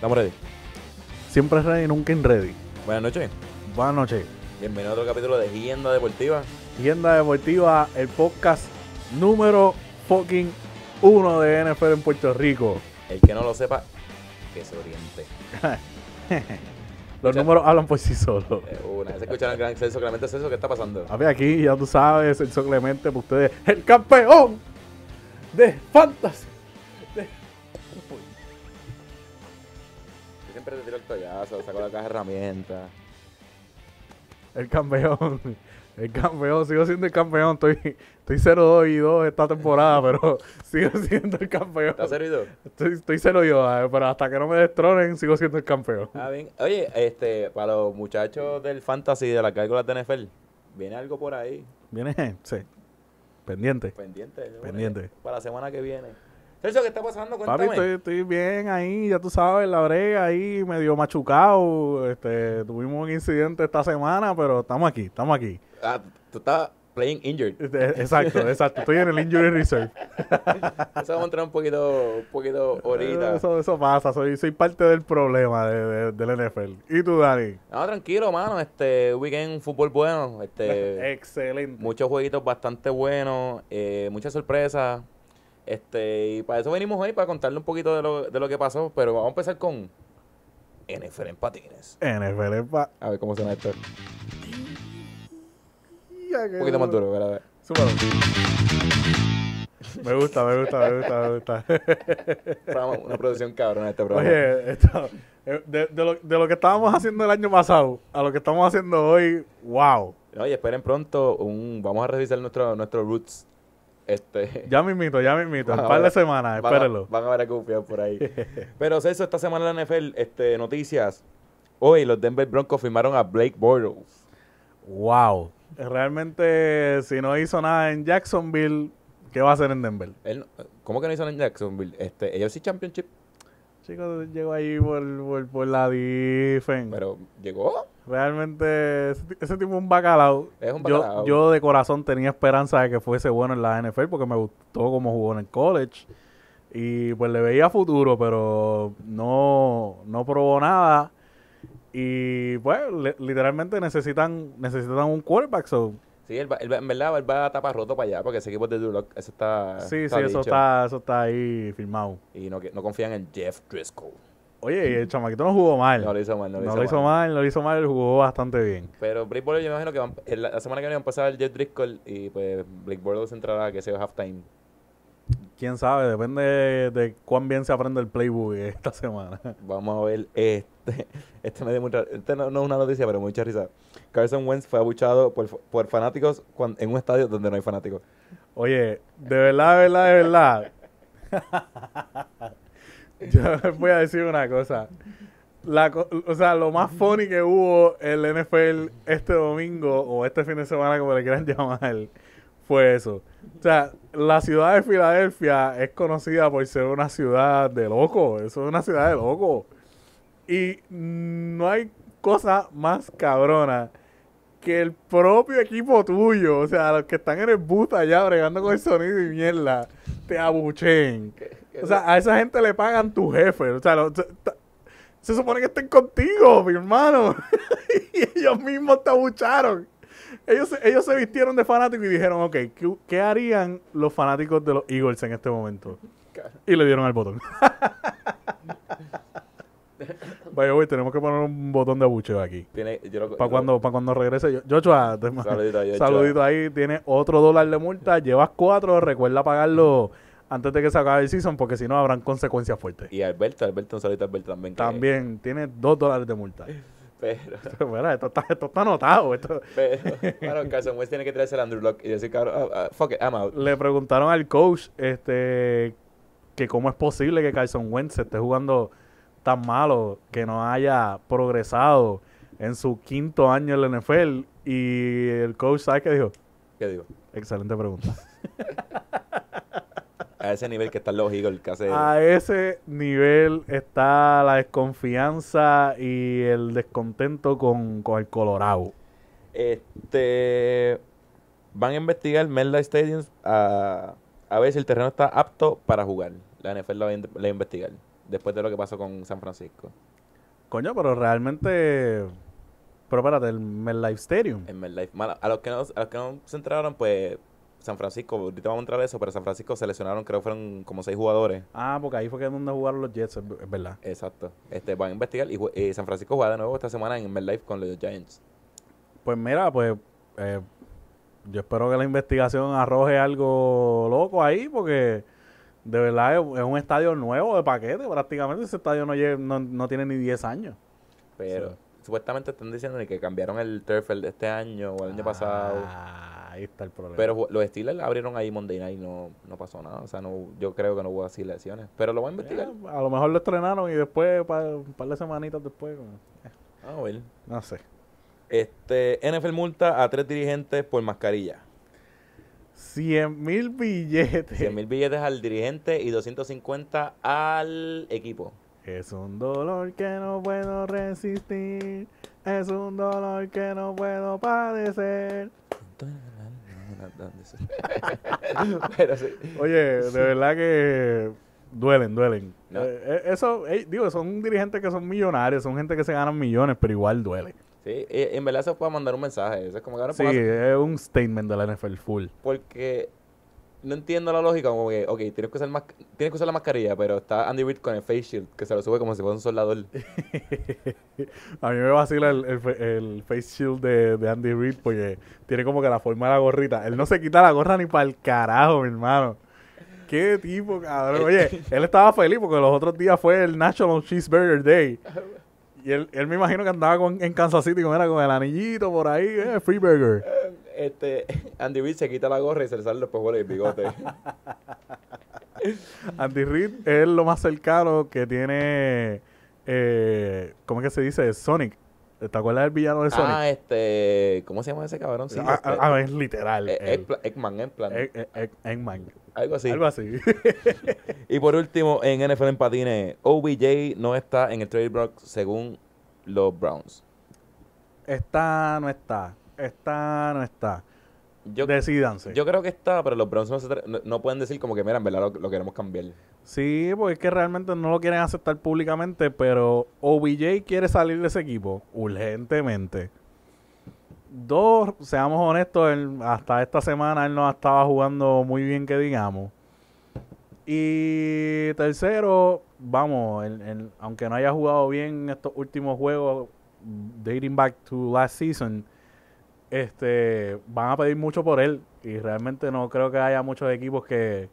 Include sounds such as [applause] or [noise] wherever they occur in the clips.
Estamos ready. Siempre ready, nunca in ready. Buenas noches. Buenas noches. Bienvenido a otro capítulo de Gienda Deportiva. Tienda Deportiva, el podcast número fucking uno de NFL en Puerto Rico. El que no lo sepa, que se oriente. [laughs] Los Escucha. números hablan por sí solos. Una vez escucharon al gran Celso Clemente Celso, ¿qué está pasando? A ver, aquí ya tú sabes, el Clemente, para ustedes, el campeón de Fantasy. Siempre te tiro el tollazo, saco la caja de herramientas. El campeón. El campeón, sigo siendo el campeón. Estoy, estoy 0-2 y 2 esta temporada, pero [laughs] sigo siendo el campeón. ¿Estás servido? Estoy, estoy 0 yo, eh, pero hasta que no me destronen, sigo siendo el campeón. Ah, bien. Oye, este, para los muchachos del fantasy de las cálculas de NFL, viene algo por ahí, ¿Viene? Sí. Pendiente. pendiente. Pendiente. Para la semana que viene. Celso, ¿qué está pasando? Papi, Cuéntame. estoy, estoy bien ahí, ya tú sabes, la brega ahí, medio machucado. Este, tuvimos un incidente esta semana, pero estamos aquí, estamos aquí. Ah, tú estás playing injured. Este, Exacto, [laughs] exacto. Estoy en el Injury Reserve. Eso vamos a entrar un poquito, un poquito ahorita. Eso, eso pasa, soy, soy parte del problema de, de- del NFL. ¿Y tú, Dani? No, tranquilo, mano. Este weekend fútbol bueno. Este, [laughs] Excelente. muchos jueguitos bastante buenos. Eh, muchas sorpresas. Este, y para eso venimos hoy, para contarle un poquito de lo, de lo que pasó. Pero vamos a empezar con NFL en patines. NFL es pa- A ver cómo suena esto. Un poquito más duro, ¿verdad? Súbalo. [laughs] Me gusta, me gusta, me gusta, me gusta. [laughs] Una producción cabrona este programa. Oye, esto, eh, de, de lo, de lo que estábamos haciendo el año pasado a lo que estamos haciendo hoy, wow. Oye, esperen pronto. Un, vamos a revisar nuestro, nuestro roots. Este, Ya me invito, ya me invito. Un par de semanas, van a- espérenlo. Van a ver a confiar por ahí. [laughs] Pero Celso, esta semana en la NFL, este, noticias. Hoy los Denver Broncos firmaron a Blake Bortles. Wow. Realmente, si no hizo nada en Jacksonville, ¿qué va a hacer en Denver? Él, ¿Cómo que no hizo en Jacksonville? Este, ellos sí Championship, Chicos, llegó ahí por, por, por la defense. pero llegó. Realmente, ese, ti- ese tipo es un bacalao. Es un Yo- bacalao. Yo, de corazón tenía esperanza de que fuese bueno en la NFL porque me gustó cómo jugó en el college. Y pues le veía futuro, pero no, no probó nada. Y pues le- literalmente necesitan necesitan un quarterback. So, Sí, él va- él va- en verdad él va a tapar roto para allá porque ese equipo de Duloc, eso está. sí, sí, eso está, eso está ahí firmado. Y no, no confían en Jeff Driscoll. Oye, el chamaquito no jugó mal. No lo hizo mal, no, No lo hizo mal, no lo hizo mal, jugó bastante bien. Pero Blake Bortles yo me imagino que van- la, semana que viene va a empezar el Jeff Driscoll y pues Blake Bortles entrará que sea halftime. Quién sabe, depende de, de cuán bien se aprende el playbook esta semana. Vamos a ver este. [laughs] Este me dio mucha. Este no, no es una noticia, pero mucha risa. Carson Wentz fue abuchado por, por fanáticos en un estadio donde no hay fanáticos. Oye, de verdad, de verdad, de verdad. [laughs] [laughs] Yo les voy a decir una cosa. La, o sea, lo más funny que hubo en la NFL este domingo o este fin de semana, como le quieran [laughs] llamar, fue eso. O sea, la ciudad de Filadelfia es conocida por ser una ciudad de locos. Eso es una ciudad de locos. Y no hay cosa más cabrona que el propio equipo tuyo, o sea, los que están en el bus allá bregando con el sonido y mierda, te abucheen. O sea, a esa gente le pagan tu jefe. O sea, lo- se, supone que estén contigo, mi hermano. [laughs] y ellos mismos te abucharon. Ellos, se- ellos se vistieron de fanáticos y dijeron, ok, ¿qué, qué harían los fanáticos de los Eagles en este momento? Y le dieron al botón. [laughs] Vaya, güey, tenemos que poner un botón de abucheo aquí. Para cuando, para cuando regrese yo. Joshua, Saludito saludito ahí. Tiene otro dólar de multa. Llevas cuatro. Recuerda pagarlo antes de que se acabe el season porque si no habrán consecuencias fuertes. Y Alberto, Alberto, un saludito a Alberto también. que- También tiene dos dólares de multa. [laughs] Pero, [laughs] Mira, esto, está, esto está anotado. Esto. pero, claro, Carson Wentz tiene que traerse el Andrew Luck y decir, cabrón, ah, ah, fuck it, I'm out. Le preguntaron al coach este que cómo es posible que Carson Wentz esté jugando tan malo, que no haya progresado en su quinto año en la NFL. Y el coach, ¿sabes qué dijo? ¿Qué digo? Excelente pregunta. [laughs] A ese nivel que están los Eagles, que hace... A ese nivel está la desconfianza y el descontento con, con el Colorado. Este... Van a investigar MetLife Stadium a, a ver si el terreno está apto para jugar. La NFL la va a in- la va a investigar. después de lo que pasó con San Francisco. Coño, pero realmente. Pero espérate, el MetLife Stadium. En MetLife. A, los que no, a los que no se enteraron, pues San Francisco, ahorita vamos a entrar a eso, pero San Francisco seleccionaron, creo que fueron como seis jugadores. Ah, porque ahí fue que donde jugaron los Jets, es verdad. Exacto. Este, van a investigar y, y San Francisco juega de nuevo esta semana en MetLife con los Giants. Pues mira, pues eh, yo espero que la investigación arroje algo loco ahí, porque de verdad es, es un estadio nuevo de paquete, prácticamente ese estadio no, lle- no, no tiene ni 10 años. Pero Sí. supuestamente están diciendo que cambiaron el turf este año o el año pasado. Ah, ahí está el problema. Pero los Steelers abrieron ahí Monday Night y no, no pasó nada. O sea, no, yo creo que no hubo así lesiones. Pero lo voy a investigar. Eh, a lo mejor lo estrenaron y después, pa- un par de semanitas después, como- eh, A ver. no sé. Este, NFL multa a tres dirigentes por mascarilla. 100 mil billetes. 100 mil billetes al dirigente y 250 al equipo. Es un dolor que no puedo resistir. Es un dolor que no puedo padecer. [laughs] Pero sí. Oye, de verdad que duelen, duelen. No. Eh, eh, eso, eh, digo, son dirigentes que son millonarios, son gente que se ganan millones, pero igual duele. Sí, en verdad se puede mandar un mensaje. Eso es como que ahora Sí, es un statement de la NFL full. porque no entiendo la lógica, como que, ok, tienes que usar mas- tienes que usar la mascarilla, pero está Andy Reid con el face shield, que se lo sube como si fuera un soldador. [laughs] A mí me vacila el, el, el face shield de, de Andy Reid porque tiene como que la forma de la gorrita. Él no se quita la gorra ni para el carajo, mi hermano. Qué tipo, cabrón. Oye, [laughs] él estaba feliz porque los otros días fue el National Cheeseburger Day. [laughs] Y él, él me imagino que andaba con, en Kansas City con, era con el anillito por ahí, eh, free burger. Este, [laughs] Andy Reid se quita la gorra y se le salen los pejuelos y el bigote. [laughs] Andy Reid es lo más cercano que tiene, eh, ¿cómo es que se dice? Sonic. ¿Te acuerdas del villano de Sonic? ah, este, ¿cómo se llama ese cabrón? Sí, Ah, este, ah, ah, es literal. eh, Eggman, Eggplant, Egg- Egg- Egg- Eggman. algo así. Algo así. [laughs] Y por último, en NFL en patines, OBJ no está en el trade block según los Browns. está, no está. Está, no está. Yo, Decídanse. yo creo que está, pero los Browns no, se no- no pueden decir como que, mira, en verdad lo, lo queremos cambiar. Sí, porque es que realmente no lo quieren aceptar públicamente, pero OBJ quiere salir de ese equipo urgentemente. Dos, seamos honestos, él- hasta esta semana él no estaba jugando muy bien, que digamos. Y tercero, vamos, él- él, aunque no haya jugado bien en estos últimos juegos, dating back to last season, este, van a pedir mucho por él. Y realmente no creo que haya muchos equipos que,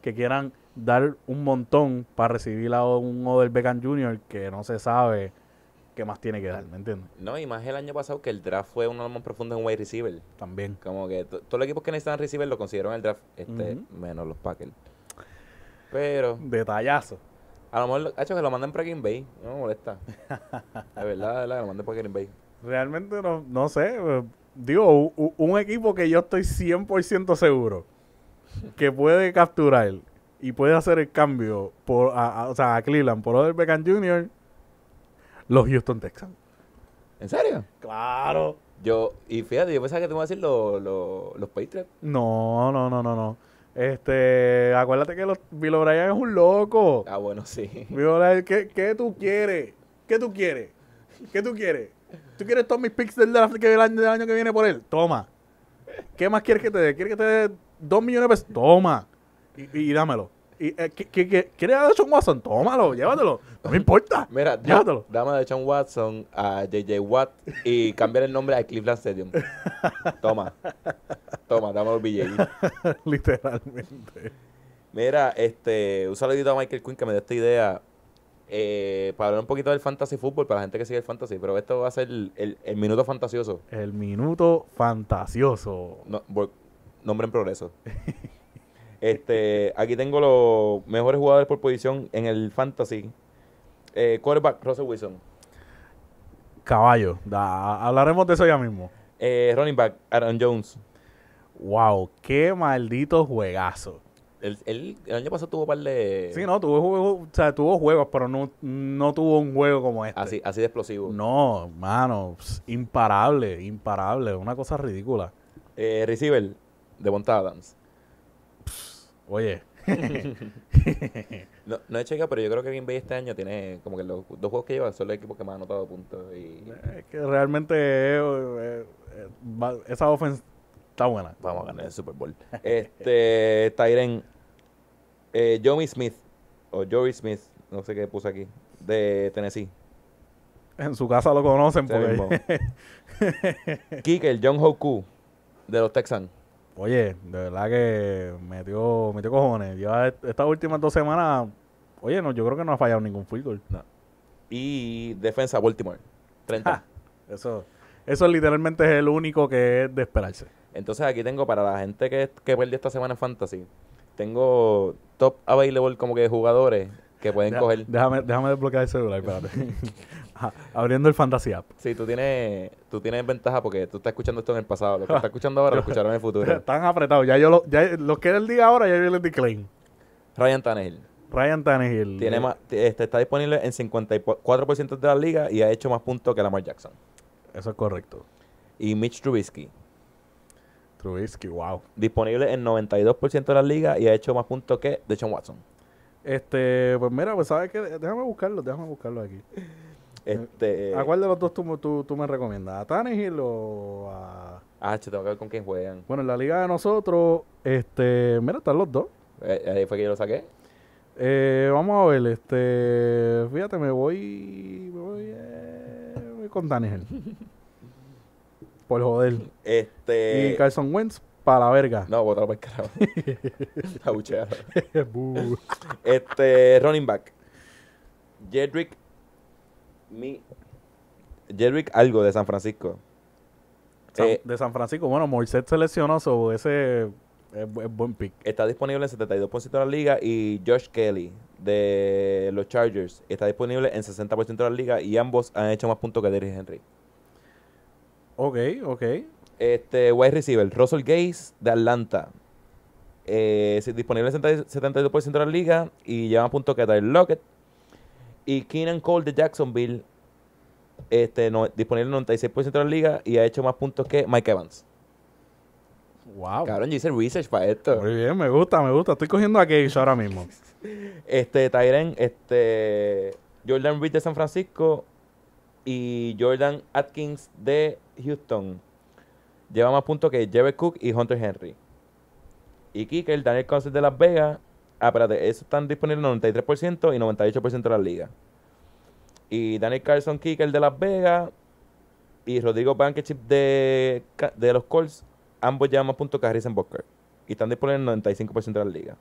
que quieran dar un montón para recibir a un Odell Beckham Jr. que no se sabe qué más tiene que dar, ¿me entiendes? No, y más el año pasado que el draft fue uno de los más profundos en wide receiver. También. Como que to- todos los equipos que necesitan receiver lo consiguieron en el draft, este, menos los Packers. Pero, Detallazo. a lo mejor, lo- hecho que lo manden para Green Bay, no me molesta. [laughs] De verdad, de verdad, que lo manden para Green Bay. Realmente no, no sé. Digo, u- u- un equipo que yo estoy 100% seguro que puede capturar y puede hacer el cambio por, a, a- o sea, a Cleveland por Odell Beckham Jr., los Houston Texans. ¿En serio? Claro. Yo, y fíjate, yo pensaba que te iba a decir lo- lo- los Patriots. No, no, no, no, no. Este, acuérdate que los, Bill O'Brien es un loco. Ah, bueno, sí. Bill O'Brien, ¿qué, ¿qué tú quieres? ¿Qué tú quieres? ¿Qué tú quieres? ¿Tú quieres todos mis picks del draft que del año, del año que viene por él? Toma. ¿Qué más quieres que te dé? ¿Quieres que te dé dos millones de pesos? Toma. Y, y dámelo. Y, eh, ¿qué- qué- qué- ¿Quieres a Sean Watson? Tómalo, llévatelo. No me importa. Mira, Llévatelo. dame de Sean Watson a JJ Watt y cambiar el nombre a Cleveland Stadium. Toma. Toma, dame los billetes. [laughs] Literalmente. Mira, este, un saludito a Michael Quinn que me dio esta idea eh, para hablar un poquito del fantasy fútbol, para la gente que sigue el fantasy, pero esto va a ser el, el- el minuto fantasioso, El minuto fantasioso. no, nombre en progreso. [laughs] este, aquí tengo los mejores jugadores por posición en el fantasy. Eh, quarterback, Russell Wilson. Caballo. Da- hablaremos de eso ya mismo. Eh, running back, Aaron Jones. Wow, qué maldito juegazo. Él, él- el año pasado tuvo un par de... Sí, no, tuvo o sea, tuvo juegos, pero no, no tuvo un juego como este. Así, así de explosivo. No, mano, imparable, imparable, una cosa ridícula. Eh, receiver, de Adams. Oye, [laughs] No, no he chequeado, pero yo creo que Green Bay este año tiene como que los dos juegos que lleva son los equipos que más han anotado puntos. Y Es que realmente eh, eh, eh, esa offense está buena. vamos a ganar el Super Bowl. [laughs] Este, Tyren, eh, Joey Smith, o Joey Smith, no sé qué puse aquí, de Tennessee. En su casa lo conocen porque... Kicker, John Hoku, de los Texans. Oye, de verdad que metió, metió cojones. Est- estas últimas dos semanas, oye, no, yo creo que no ha fallado ningún field goal. Y defensa, Baltimore, 30. Ja, eso, eso literalmente es el único que es de esperarse. Entonces aquí tengo para la gente que, que perdió esta semana en Fantasy, tengo top available como que jugadores que pueden Deja- coger. Déjame, déjame desbloquear el celular, espérate. [laughs] Ajá, Abriendo el Fantasy App. Sí, tú tienes, tú tienes ventaja porque tú estás escuchando esto en el pasado. Lo que estás escuchando ahora lo [laughs] escucharon en el futuro. Están apretados. Ya yo lo, ya los que él diga ahora, ya yo les di claim. Ryan Tannehill. Ryan Tannehill. Tiene más, este, está disponible en 54% de la liga y ha hecho más puntos que Lamar Jackson. Eso es correcto. Y Mitch Trubisky, Trubisky, wow. disponible en 92% de la liga y ha hecho más puntos que Deshaun Watson. Este, pues mira, pues sabes que déjame buscarlo, déjame buscarlo aquí. Este, ¿A cuál de los dos tú, tú, tú me recomiendas? ¿A Tannehill o a...? Ah, che, tengo que ver con quién juegan. Bueno, en la liga de nosotros, este, mira, están los dos. Eh, ahí fue que yo lo saqué. Eh, vamos a ver, este, fíjate, me voy, me voy, eh, voy con Tannehill. [laughs] Por joder. Este, y Carson Wentz, para la verga. no, botado por el carajo. [laughs] Bu. [laughs] Este, running back. Jedrick. Mi. Jedrick algo de San Francisco. San- Eh, de San Francisco, bueno, Moisés se lesionó, so ese es, es buen pick. está disponible en 72% de la liga. Y Josh Kelly de los Chargers está disponible en 60% de la liga. Y ambos han hecho más puntos que Derrick Henry. Ok, ok. Este, wide receiver, Russell Gaze de Atlanta. Eh, sí, disponible en 70 72% de la liga y lleva más puntos que Tyler Lockett. Y Keenan Cole de Jacksonville, este, no, disponible en 96% de la liga y ha hecho más puntos que Mike Evans. Wow. Cabrón, yo hice research para esto. Muy bien, me gusta, me gusta. Estoy cogiendo a Cage ahora mismo. [laughs] Este, Tyren, este, Jordan Reed de San Francisco y Jordan Atkins de Houston. Lleva más puntos que Jared Cook y Hunter Henry. Y Kicker, Daniel Cousins de Las Vegas. Ah, espérate, esos están disponibles en 93% y 98% de la liga. Y Daniel Carlson, Kicker de Las Vegas. Y Rodrigo Blankenship de, de los Colts. Ambos llevan más puntos que Harrison Butker. Y están disponibles en 95% de la liga.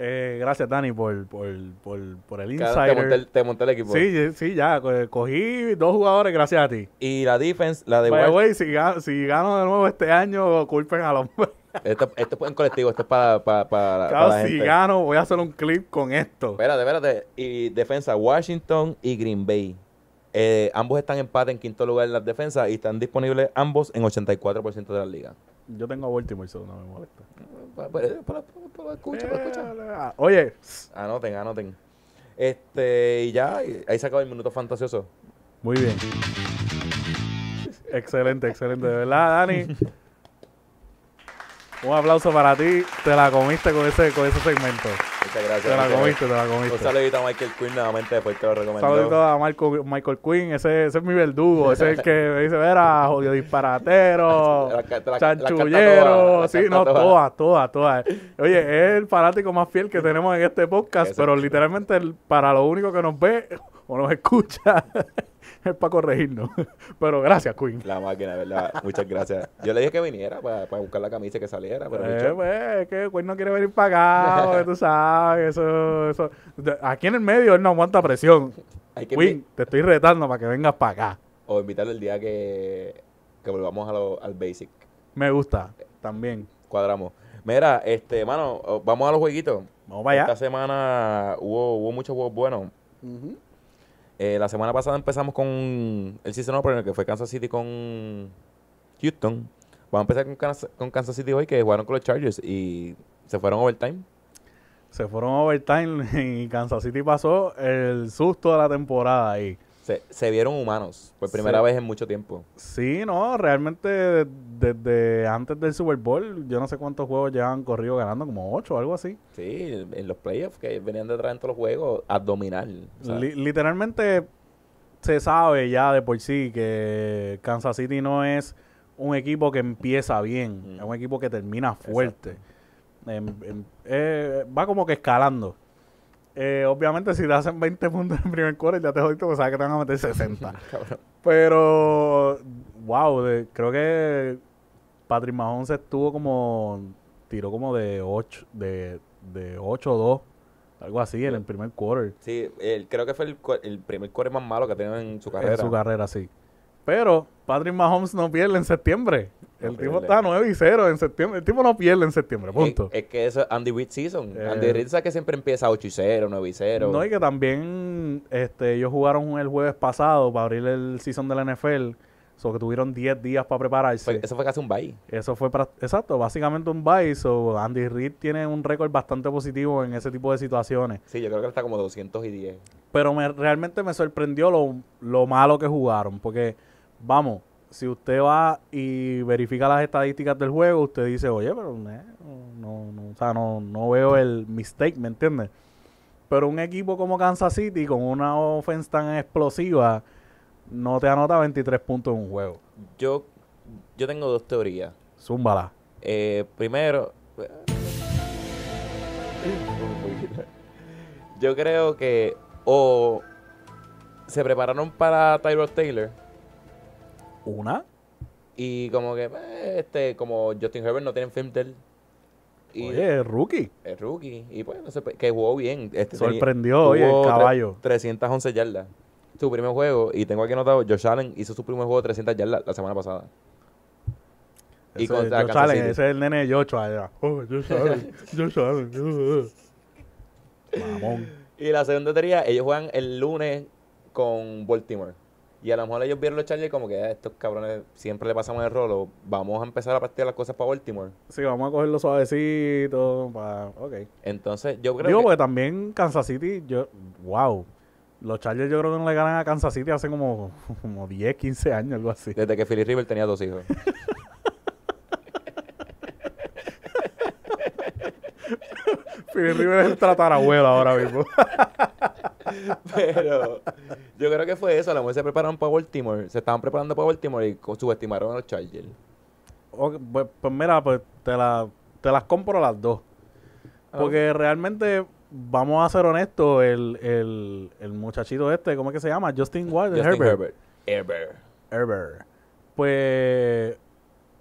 Eh, gracias, Dani, por, por, por, por el Cada- Te monté, insider. te monté el equipo. Sí, sí, ya. co- Cogí dos jugadores gracias a ti. Y la defense, la de Washington. way, si, ga- si gano de nuevo este año, culpen a los... [laughs] Esto, esto es en colectivo, esto es para, para, para, para Claro, la si gente. gano, voy a hacer un clip con esto. Espérate, espérate. Y defensa, Washington y Green Bay. Eh, ambos están en empate en quinto lugar en las defensas y están disponibles ambos en 84% de la liga. Yo tengo a Baltimore, eso no me molesta. Oye, Anoten, anoten. Este, y ya, ahí se acaba el minuto fantasioso. muy bien. Excelente, excelente. De verdad, Dani. [laughs] Un aplauso para ti. Te la comiste con ese, con ese segmento. Muchas gracias. Te la comiste, te la gracias. Un comiste. saludito a Michael Quinn nuevamente después que lo Un recomendó. saludito a Marco, Michael Quinn, ese, ese es mi verdugo, ese es el que me dice, verá, jodido disparatero, [laughs] La la- chanchullero, la sí, no, toda. todas, todas, todas. Oye, es el fanático más fiel que tenemos en este podcast, Eso. pero literalmente el- para lo único que nos ve o nos escucha [laughs] es para corregirnos. [laughs] Pero gracias, Quinn. La máquina, ¿verdad? Muchas gracias. Yo le dije que viniera para, para buscar la camisa y que saliera, pero Eh, pues, es que Quinn no quiere venir para acá, porque tú sabes, eso, eso. Aquí en el medio él no aguanta presión. hay que Quinn, invi- te estoy retando para que vengas para acá. o invitarle el día que, que volvamos a lo- al basic. Me gusta, también. Cuadramos. Mira, este, mano, vamos a los jueguitos. Vamos para Esta allá. semana hubo, hubo muchos juegos buenos. Eh, la semana pasada empezamos con el season opener que fue Kansas City con Houston. Vamos a empezar con Kansas, con Kansas City hoy que jugaron con los Chargers y se fueron overtime. Se fueron overtime [laughs] y Kansas City pasó el susto de la temporada ahí. Se, se vieron humanos por primera Sí. vez en mucho tiempo. Sí, no, realmente de- desde antes del Super Bowl, yo no sé cuántos juegos llevan corrido ganando, como ocho o algo así. Sí, en los playoffs que venían detrás en todos los juegos, abdominal. o sea, Li- literalmente se sabe ya de por sí que Kansas City no es un equipo que empieza bien, Mm. es un equipo que termina fuerte. Em- em- eh, va como que escalando. Eh, obviamente si te hacen 20 puntos en el primer quarter ya te jodiste porque sabes que te van a meter 60. [laughs] cabrón. Pero, wow, de- creo que Patrick Mahomes estuvo como, tiró como de 8, de, de 8-2, algo así en el primer quarter. Sí, el- creo que fue el, el primer core más malo que ha tenido en su carrera. En su carrera, sí. Pero Patrick Mahomes no pierde en septiembre. El No tipo está 9 y 0 en septiembre. El tipo no pierde en septiembre, punto. Es, es que eso es Andy Reid season. Eh, Andy Reid sabe que siempre empieza 8 y 0, 9 y 0. No, y que también este, ellos jugaron el jueves pasado para abrir el season de la NFL. So que tuvieron 10 días para prepararse. Fue- eso fue casi un bye. Eso fue, pra- exacto, básicamente un bye. So Andy Reid tiene un récord bastante positivo en ese tipo de situaciones. Sí, yo creo que está como 210. Pero me, realmente me sorprendió lo, lo malo que jugaron. Porque, vamos, si usted va y verifica las estadísticas del juego, usted dice, oye, pero eh, no, no, o sea, no, no veo el mistake, ¿me entiendes? Pero un equipo como Kansas City, con una offense tan explosiva, no te anota 23 puntos en un juego. Yo, yo tengo dos teorías. Zúmbala. Eh, primero, yo creo que o se prepararon para Tyrod Taylor ¿Una? y como que eh, este como Justin Herbert no tiene film de él y Oye, rookie. es rookie y pues no sé, que jugó bien este tenía- Sorprendió, oye, el caballo. 311 yardas su primer juego y tengo aquí anotado Josh Allen hizo su primer juego de 300 yardas la semana pasada y Ese, contra Josh Allen, ese es el nene de Joshua allá. Oh, Josh Allen, Josh Allen. [laughs] Mamón. Y la segunda teoría, ellos juegan el lunes con Baltimore. Y a lo mejor ellos vieron los Chargers como que "Ah, estos cabrones siempre le pasamos el rolo. Vamos a empezar a practicar las cosas para Baltimore. Sí, vamos a cogerlo suavecito. Pa... Ok. Entonces, yo creo Digo, que... porque también Kansas City, yo, wow. Los Chargers yo creo que no le ganan a Kansas City hace como, [laughs] como 10, 15 años, algo así. Desde que Philly River tenía dos hijos. [laughs] Philip Rivers es el tatarabuelo ahora mismo. [laughs] [laughs] Pero yo creo que fue eso. A lo mejor se prepararon para Baltimore. Se estaban preparando para Baltimore y subestimaron a los Chargers. Ok, pues, pues mira, pues te, la, te las compro las dos. Ah. Porque realmente, vamos a ser honestos, el, el, el muchachito este, ¿cómo es que se llama? Justin Wild, Justin Herbert. Herbert. Herbert. Pues,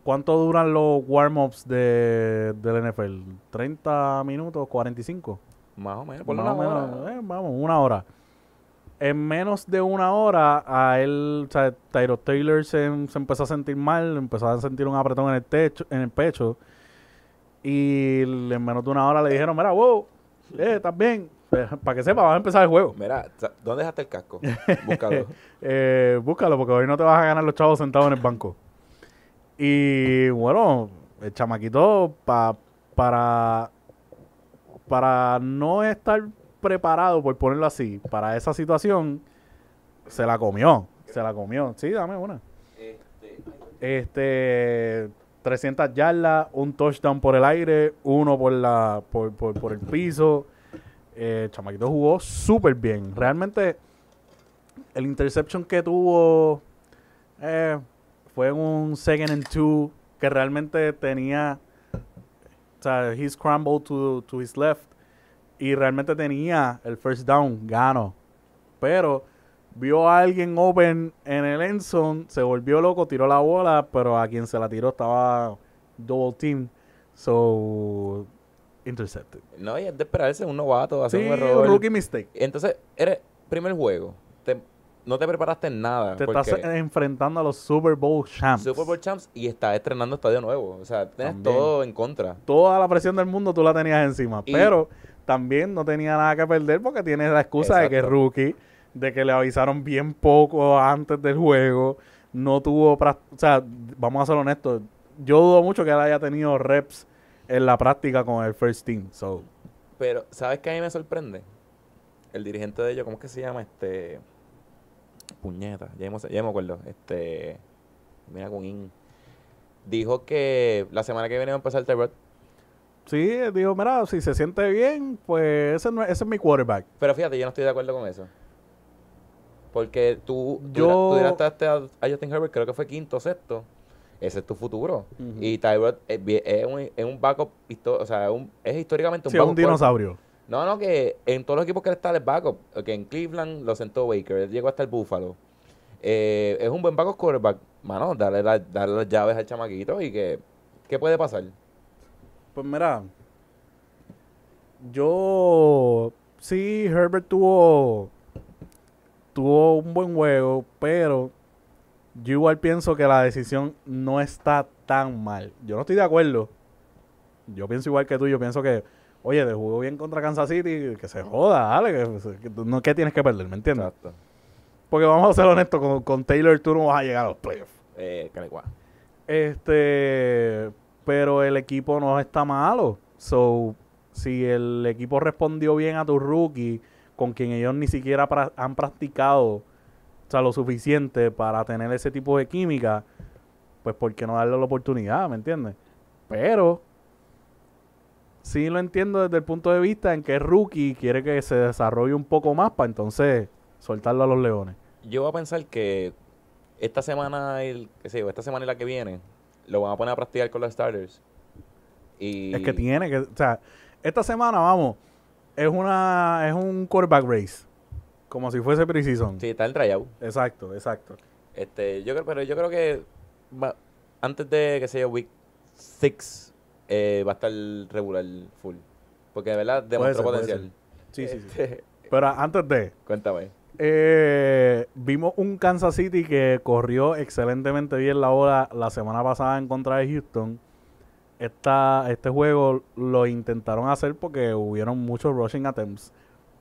¿cuánto duran los warm-ups de, del NFL? ¿30 minutos? ¿45? Más o menos. Por Más una o menos, hora. eh, vamos, una hora. En menos de una hora, a él, o sea, Tyro Taylor se, se empezó a sentir mal, empezó a sentir un apretón en el techo, en el pecho. Y en menos de una hora le dijeron, mira, wow, eh, estás bien. Para que sepa, vas a empezar el juego. Mira, ¿dónde dejaste el casco? [laughs] Búscalo. Eh, búscalo, porque hoy no te vas a ganar los chavos sentados en el banco. Y bueno, el chamaquito pa- para, para no estar preparado, por ponerlo así, para esa situación, se la comió. Se la comió. Sí, dame una. Este, 300 yardas, un touchdown por el aire, uno por, la, por, por, el piso. Eh, chamaquito jugó súper bien. Realmente, el interception que tuvo eh, fue un second and two que realmente tenía. O sea, he scrambled to, to his left y realmente tenía el first down, gano. Pero vio a alguien open en el end zone, se volvió loco, tiró la bola, pero a quien se la tiró estaba double team. So, intercepted. No, y es de esperarse un novato, hacer Sí, un error. rookie mistake. Entonces, eres primer juego. Te- no te preparaste en nada. Te estás enfrentando a los Super Bowl champs. Super Bowl Champs y estás estrenando estadio nuevo. O sea, tienes También. todo en contra. Toda la presión del mundo tú la tenías encima. Y- pero también no tenía nada que perder porque tienes la excusa de que rookie, de que le avisaron bien poco antes del juego. No tuvo. O sea, vamos a ser honestos. Yo dudo mucho que él haya tenido reps en la práctica con el first team. So, Pero, ¿sabes qué a mí me sorprende? El dirigente de ellos, ¿cómo es que se llama? Este. Puñeta, ya, hemos, ya me acuerdo. Este, mira con In. Dijo que la semana que viene va a empezar el Tyrod. Sí, dijo, mira, si se siente bien, pues ese, no es- ese es mi quarterback. Pero fíjate, yo no estoy de acuerdo con eso. Porque tú, Yo- tú draftaste a, a Justin Herbert, creo que fue quinto o sexto. Ese es tu futuro. Y Tyrod es, es un, es un backup, o sea, es un- es históricamente un Sí, es backup. un dinosaurio. No, no, que en todos los equipos que él está, él es backup. Que en Cleveland lo sentó Baker, él llegó hasta el Buffalo. Eh, es un buen backup quarterback. Mano, darle, darle las llaves al chamaquito y que... ¿Qué puede pasar? Pues mira, yo sí, Herbert tuvo tuvo un buen juego, pero yo igual pienso que la decisión no está tan mal. Yo no estoy de acuerdo. Yo pienso igual que tú, yo pienso que, oye, de jugó bien contra Kansas City, que se joda, dale, que, que no, ¿qué tienes que perder? ¿Me entiendes? Exacto. Porque vamos a ser honestos, con, con Taylor tú no vas a llegar a los playoffs. Eh. Este, pero el equipo no está malo. So, si el equipo respondió bien a tu rookie, con quien ellos ni siquiera pra- han practicado, o sea, lo suficiente para tener ese tipo de química, pues ¿por qué no darle la oportunidad? ¿Me entiendes? Pero sí lo entiendo desde el punto de vista en que el rookie quiere que se desarrolle un poco más para entonces soltarlo a los leones. Yo voy a pensar que esta semana, y, qué sé yo, esta semana y la que viene, lo van a poner a practicar con los starters. Y Es que tiene que, o sea, esta semana, vamos, es una es un quarterback race, como si fuese preseason. Sí, está en tryout. Exacto, exacto. Este, yo creo, pero yo creo que va- antes de que sea week 6 eh, va a estar regular full. Porque de verdad demostró ser, puede potencial. Sí, sí, sí. Este, [laughs] Pero antes de, [laughs] Cuéntame. eh, vimos un Kansas City que corrió excelentemente bien la hora la semana pasada en contra de Houston. Esta, este juego lo intentaron hacer porque hubieron muchos rushing attempts,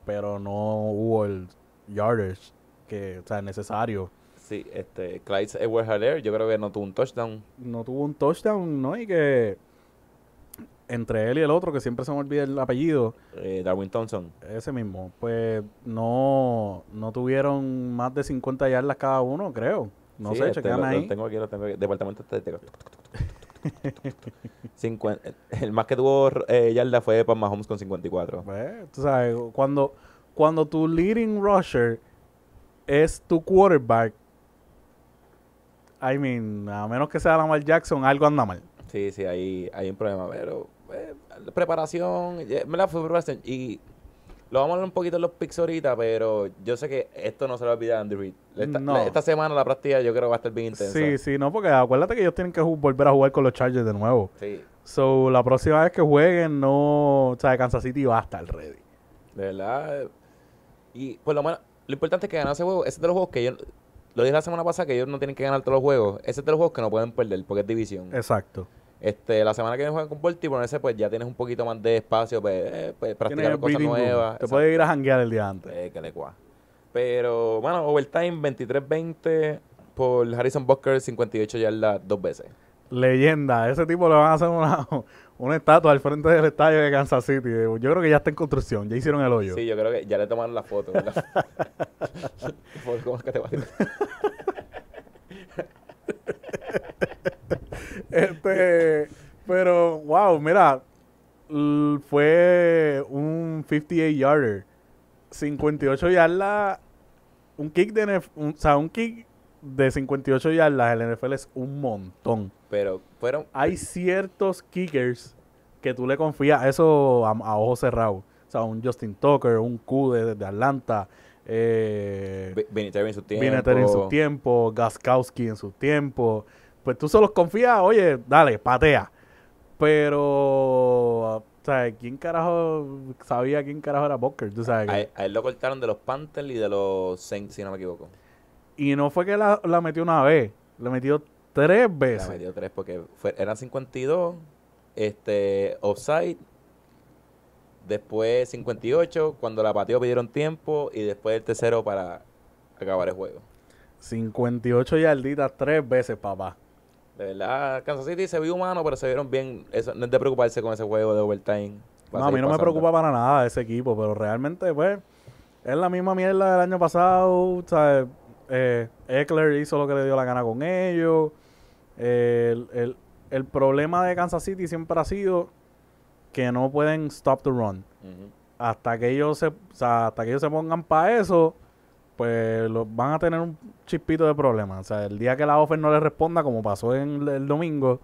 pero no hubo el yardage que, o sea, necesario. Sí, este, Clyde Edward Haller, yo creo que no tuvo un touchdown. no tuvo un touchdown, ¿no? Y que entre él y el otro, que siempre se me olvida el apellido, Eh, Darwin Thompson. ese mismo, pues no, no tuvieron más de 50 yardas cada uno, creo. No Sí, sé, este, chequeame lo- lo ahí. tengo aquí, lo tengo aquí. Departamento estadístico. Cincuen- el más que tuvo eh, yarda fue para Mahomes con 54. Pues, tú sabes, cuando, cuando tu leading rusher es tu quarterback, I mean, a menos que sea Lamar Jackson, algo anda mal. Sí, sí, ahí hay un problema, pero eh, preparación, eh, me la fue preparación y lo vamos a hablar un poquito en los picks ahorita, pero yo sé que esto no se lo va a olvidar a Andy Reid. Esta, No. la- esta semana la práctica yo creo que va a estar bien intensa. Sí, sí, no, porque acuérdate que ellos tienen que volver a jugar con los Chargers de nuevo. Sí, So, la próxima vez que jueguen, no. O sea, Kansas City va a estar ready. de verdad. eh, Y por lo menos, lo importante es que ganar ese juego, ese es de los juegos que yo, lo dije la semana pasada que ellos no tienen que ganar todos los juegos, ese es de los juegos que no pueden perder porque es división. Exacto. Este, la semana que viene juegan con Baltimore, ese pues ya tienes un poquito más de espacio, pues, eh, pues, practicar cosas nuevas. Te puedes ir a janguear el día antes. Eh, que le cua. Pero, bueno, overtime 23-20 por Harrison Butker, 58 yardas dos veces. Leyenda. Ese tipo le van a hacer una, [laughs] una estatua al frente del estadio de Kansas City. Yo creo que ya está en construcción. Ya hicieron el hoyo. Sí, yo creo que ya le tomaron la foto. [laughs] [laughs] ¿Cómo es que te va a? Este, pero, wow, mira, fue un 58 yarder. 58 yardas, un kick de NF un- o sea, un kick de 58 yardas en el NFL es un montón. Pero fueron... Hay ciertos kickers que tú le confías eso a, a ojos cerrados. O sea, un Justin Tucker, un Q de, de Atlanta, eh, Vinatieri en su tiempo. Vinatieri en su tiempo, Gaskowski en su tiempo. Pues tú se los confías, oye, dale, patea. Pero, o sea, ¿quién carajo sabía quién carajo era Booker? Tú sabes A, él- a él lo cortaron de los Panthers y de los Saints, si no me equivoco. Y no fue que la, la metió una vez, la metió tres La veces. metió tres porque fue- eran 52, este, offside, después 58, cuando la pateó pidieron tiempo y después el tercero para acabar el juego. 58 yarditas tres veces, papá. De verdad, Kansas City se vio humano, pero se vieron bien. Eso no es de preocuparse con ese juego de overtime. No, a mí no me preocupa para nada ese equipo, pero realmente, pues, es la misma mierda del año pasado. ¿sabes? eh, Eckler hizo lo que le dio la gana con ellos. El, el- el problema de Kansas City siempre ha sido que no pueden stop the run. Hasta que ellos se, o sea, hasta que ellos se pongan para eso, pues los van a tener un chispito de problemas. O sea, el día que la offer no le responda, como pasó en el, domingo,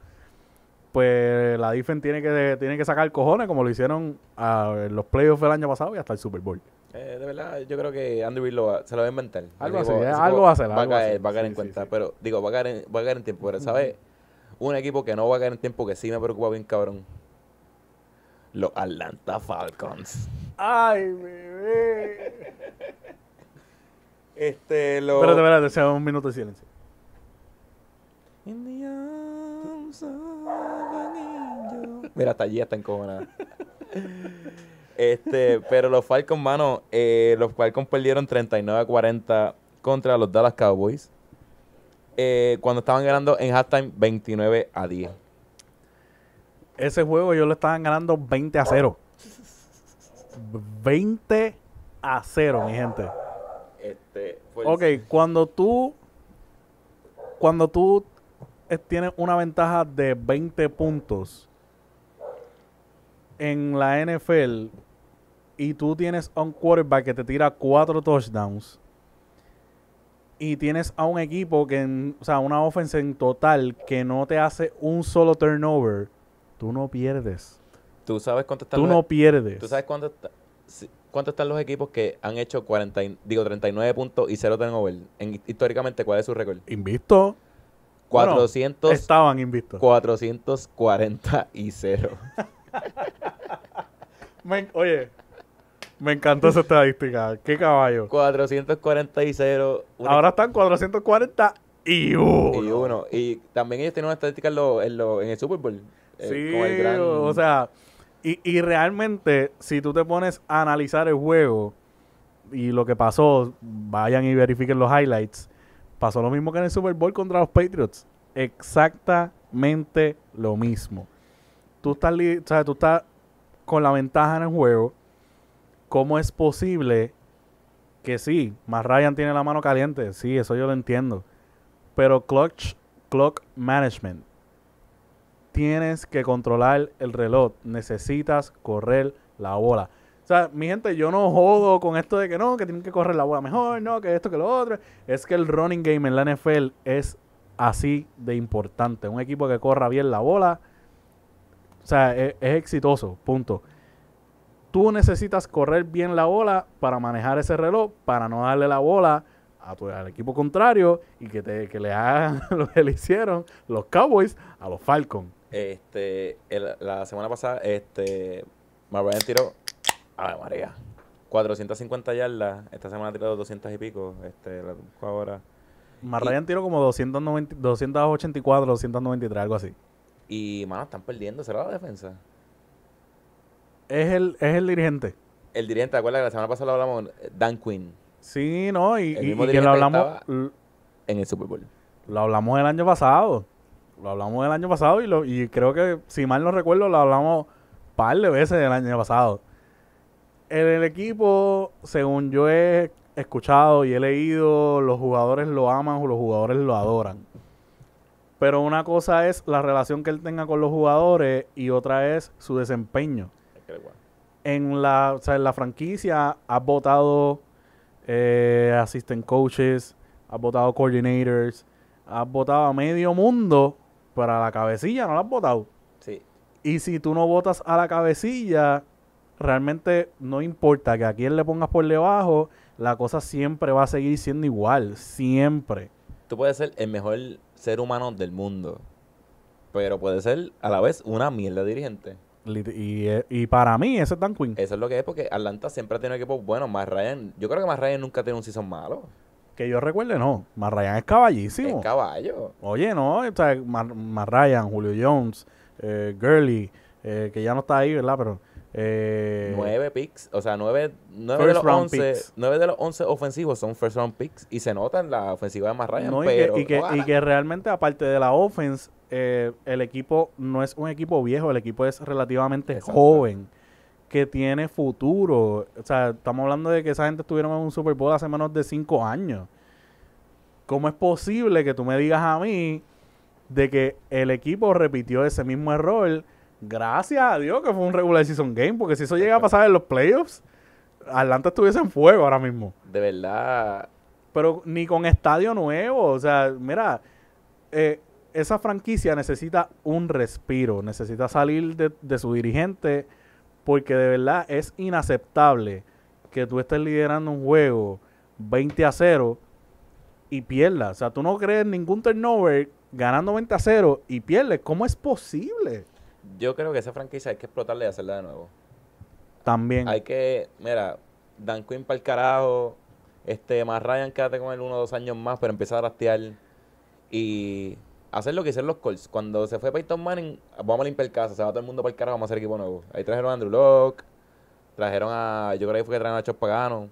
pues la defense tiene que, tiene que sacar cojones, como lo hicieron a, en los playoffs del año pasado y hasta el Super Bowl. Eh, de verdad, yo creo que Andy Reid lo va- se lo va a inventar. Algo así, ese algo va a hacer, Va a algo va a caer, va a caer Sí, en cuenta. sí. Pero, digo, va a caer en, va a caer en tiempo. Pero, ¿sabes? Un equipo que no va a caer en tiempo que sí me preocupa bien, cabrón. Los Atlanta Falcons. ¡Ay, bebé! Este, lo... Espérate, espérate, sea un minuto de silencio. In the arms of an angel. Mira, hasta allí está encojonada. Este, pero los Falcons, mano, eh, los Falcons perdieron 39 a 40 contra los Dallas Cowboys. eh, cuando estaban ganando en halftime 29 a 10. Ese juego ellos le estaban ganando 20 a 0. 20 a 0, mi gente. Este, Ok, cuando tú cuando tú tienes una ventaja de 20 puntos en la NFL y tú tienes a un quarterback que te tira cuatro touchdowns y tienes a un equipo que, en- o sea, una offense en total que no te hace un solo turnover, tú no pierdes. ¿Tú sabes cuánto están Tú no pierdes. ¿tú sabes cuánto, está- si- cuánto están los equipos que han hecho 40, y- digo, 39 puntos y 0 turnover? En, históricamente, ¿cuál es su récord? Invicto. Bueno, 400, Estaban invictos. 440 y 0. [laughs] Me- oye, me encantó esa estadística. Qué caballo. 440 y 0. una- Ahora están 440 y uno. y uno. Y también ellos tienen una estadística en, lo- en, lo- en el Super Bowl. eh, Sí, el gran- o sea, y, y realmente, si tú te pones a analizar el juego y lo que pasó, vayan y verifiquen los highlights. Pasó lo mismo que en el Super Bowl contra los Patriots. Exactamente lo mismo. Tú estás, o sea, tú estás con la ventaja en el juego. ¿Cómo es posible que sí, más Ryan tiene la mano caliente? Sí, eso yo lo entiendo. Pero clutch, clock management tienes que controlar el reloj. Necesitas correr la bola. O sea, mi gente, yo no jodo con esto de que no, que tienen que correr la bola mejor, no, que esto, que lo otro. Es que el running game en la NFL es así de importante. Un equipo que corra bien la bola, o sea, es, es exitoso, punto. Tú necesitas correr bien la bola para manejar ese reloj, para no darle la bola a al equipo contrario y que, te, que le hagan [laughs] lo que le hicieron los Cowboys a los Falcons. Este, el- la semana pasada, este, Matt Ryan tiró, ay María, 450 yardas. Esta semana ha tirado 200 y pico. Este, la ahora. Ryan tiró como 290, 284, 293, algo así. Y, mano, están perdiendo. ¿Será la defensa? Es el, es el dirigente. El dirigente, ¿te acuerdas que la semana pasada lo hablamos? Dan Quinn, Sí, no, y, El y- mismo y que lo hablamos, en el Super Bowl. lo hablamos el año pasado. Lo hablamos el año pasado y, lo, y creo que, si mal no recuerdo, lo hablamos un par de veces el año pasado. En el equipo, según yo he escuchado y he leído, los jugadores lo aman o los jugadores lo adoran. Pero una cosa es la relación que él tenga con los jugadores y otra es su desempeño. En la, o sea, en la franquicia has votado eh, assistant coaches, has votado coordinators, has votado a medio mundo, pero a la cabecilla no la has votado. Sí, Y si tú no votas a la cabecilla, realmente no importa que a quién le pongas por debajo, la cosa siempre va a seguir siendo igual, siempre. tú puedes ser el mejor ser humano del mundo, pero puedes ser a la vez una mierda dirigente. Y, eh, y para mí ese es Dan Quinn. Eso es lo que es porque Atlanta siempre ha tenido equipos buenos. Más Ryan, yo creo que más Ryan nunca tiene un season malo. Que yo recuerde, no. Más Ryan es caballísimo. Es caballo. Oye, no, o sea, Mar, Mar Ryan, Julio Jones, eh, Gurley, eh, que ya no está ahí, ¿verdad? Pero. Eh, nueve picks, o sea, nueve, nueve de los once, nueve de los once ofensivos son first round picks y se nota en la ofensiva de más Ryan, no, y, pero que, y, que, y que realmente, aparte de la offense, eh, el equipo no es un equipo viejo, el equipo es relativamente Exacto. joven, que tiene futuro. O sea, estamos hablando de que esa gente estuvieron en un Super Bowl hace menos de cinco años. ¿cómo es posible que tú me digas a mí de que el equipo repitió ese mismo error? Gracias a Dios que fue un regular season game, porque si eso llega a pasar en los playoffs, Atlanta estuviese en fuego ahora mismo. De verdad. Pero ni con estadio nuevo. O sea, mira, eh, esa franquicia necesita un respiro, necesita salir de, de su dirigente, porque de verdad es inaceptable que tú estés liderando un juego 20 a 0 y pierdas. O sea, tú no crees ningún turnover ganando 20 a 0 y pierdes. ¿Cómo es posible? Yo creo que esa franquicia hay que explotarla y hacerla de nuevo. También. Hay que, mira, Dan Quinn para el carajo, este, más Ryan quédate con él uno o dos años más, pero empezar a rastear y hacer lo que hicieron los Colts. Cuando se fue Peyton Manning, vamos a limpiar casa, se va todo el mundo para el carajo, vamos a hacer equipo nuevo. Ahí trajeron a Andrew Locke, trajeron a, yo creo que fue que trajeron a Chos Pagano.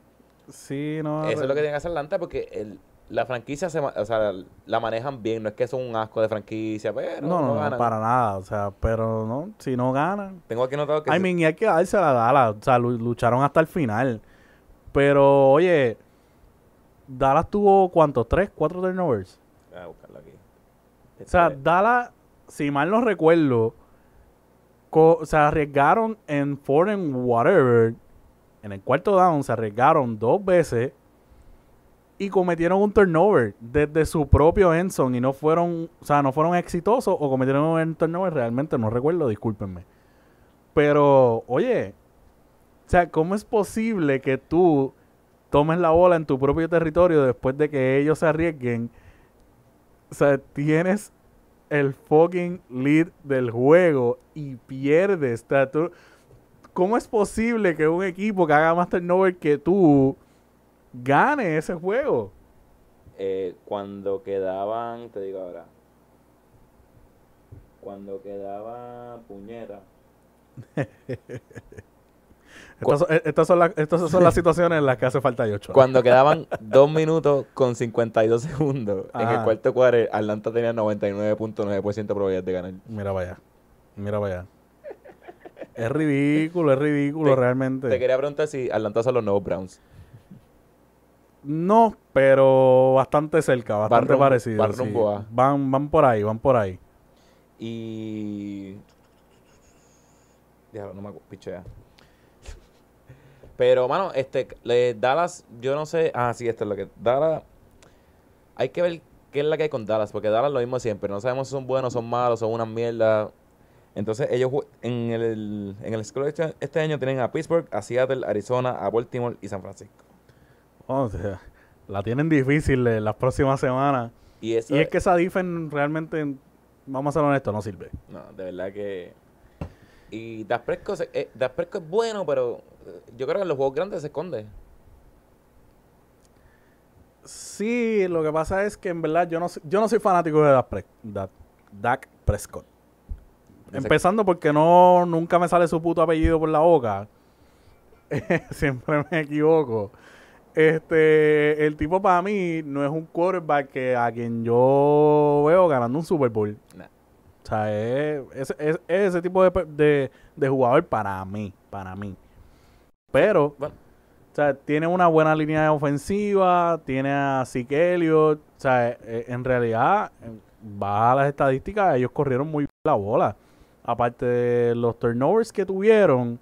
Sí, no. Eso es lo que tiene que hacer Atlanta porque el, la franquicia se, o sea, la manejan bien, no es que son un asco de franquicia, pero No, no, no, ganan. para nada. O sea, pero no, si no ganan. Tengo aquí notado que I se- mean, y hay que darse la Dallas. O sea, lu- lucharon hasta el final. Pero, oye, Dallas tuvo, ¿cuántos? ¿Tres? ¿Cuatro turnovers? Voy a buscarlo aquí. O sea, Dallas, si mal no recuerdo, se arriesgaron en foreign whatever. En el cuarto down se arriesgaron dos veces y cometieron un turnover desde su propio end zone y no fueron, o sea, no fueron exitosos o cometieron un turnover, realmente no recuerdo, discúlpenme. Pero, oye, o sea, ¿cómo es posible que tú tomes la bola en tu propio territorio después de que ellos se arriesguen? O sea, tienes el fucking lead del juego y pierdes. O sea, tú- ¿Cómo es posible que un equipo que haga más turnover que tú gane ese juego? eh, cuando quedaban, te digo ahora, cuando quedaba puñeta, [laughs] Estas son, eh, estas son, las- estas son las [laughs] situaciones en las que hace falta Yocho. cuando quedaban [laughs] dos minutos con 52 segundos en el cuarto cuadro, Atlanta tenía 99.9% de probabilidad de ganar. Mira para allá. Mira para allá. Es ridículo, es ridículo Te- realmente. Te quería preguntar si Atlanta son los nuevos Browns. No, pero bastante cerca, bastante rumbo- parecido. van sí. rumbo a. Van, van por ahí, van por ahí. Y. Ya, no me acuerdo, pichea. Pero, mano, este, le- Dallas, yo no sé. Ah, sí, esto es lo que. Dallas. Hay que ver qué es la que hay con Dallas, porque Dallas lo mismo siempre. No sabemos si son buenos, son malos, son una mierda. Entonces, ellos en el, en el schedule este, este año tienen a Pittsburgh, a Seattle, Arizona, a Baltimore y San Francisco. O sea, la tienen difícil eh, las próximas semanas. Y eso Y es que esa defense realmente, vamos a ser honestos, no sirve. No, de verdad que. Y Dak Prescott, eh, Dak Prescott es bueno, pero yo creo que en los juegos grandes se esconde. Sí, lo que pasa es que en verdad yo no, soy- yo no soy fanático de Dak, Pre- Dak- Dak Prescott. Empezando porque no nunca me sale su puto apellido por la boca. [laughs] Siempre me equivoco. Este, el tipo para mí no es un quarterback que a quien yo veo ganando un Super Bowl. Nah. O sea, es, es- es- es ese tipo de, de, de jugador para mí, para mí. Pero, Bueno. o sea, tiene una buena línea ofensiva, tiene a Zeke Elliott. O sea, eh, en realidad, eh, va a las estadísticas, ellos corrieron muy bien la bola. Aparte de los turnovers que tuvieron,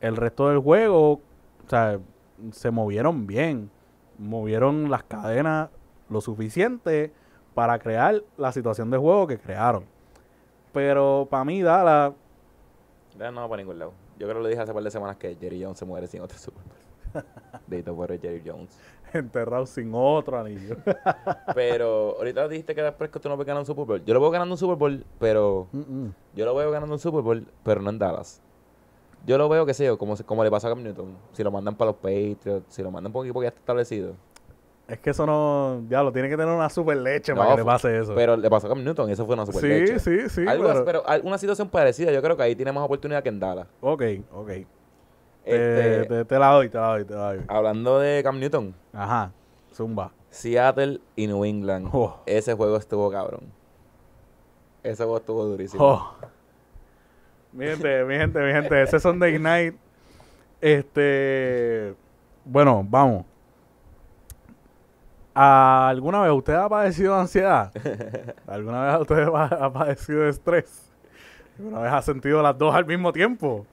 el resto del juego, o sea, se movieron bien. Movieron las cadenas lo suficiente para crear la situación de juego que crearon. Pero para mí, Dallas, Ya no va para ningún lado. Yo creo que lo dije hace par de semanas que Jerry Jones se muere sin otro Super Bowl. [laughs] Dito por Jerry Jones. enterrado sin otro anillo. [laughs] Pero ahorita dijiste que Dak Prescott tú no ves ganando un Super Bowl. Yo lo veo ganando un Super Bowl, pero. Mm, mm. Yo lo veo ganando un Super Bowl, pero no en Dallas. Yo lo veo, qué sé yo, como, como le pasó a Cam Newton. Si lo mandan para los Patriots, si lo mandan para un equipo que ya está establecido. Es que eso no, ya lo tiene que tener una super leche No, para que le pase eso. Pero le pasó a Cam Newton eso fue una super sí, leche. sí, sí, Algo pero, pero una situación parecida, yo creo que ahí tiene más oportunidad que en Dallas. Ok, ok. Te, Este, te- te la doy, te la doy, te la doy. Hablando de Cam Newton, Ajá, zumba. Seattle y New England. Oh. Ese juego estuvo cabrón. Ese juego estuvo durísimo. Oh. Mi gente, mi gente, mi gente, ese Sunday Night. Este. Bueno, vamos. ¿Alguna vez usted ha padecido de ansiedad? [laughs] ¿Alguna vez usted ha padecido de estrés? ¿Alguna vez ha sentido las dos al mismo tiempo?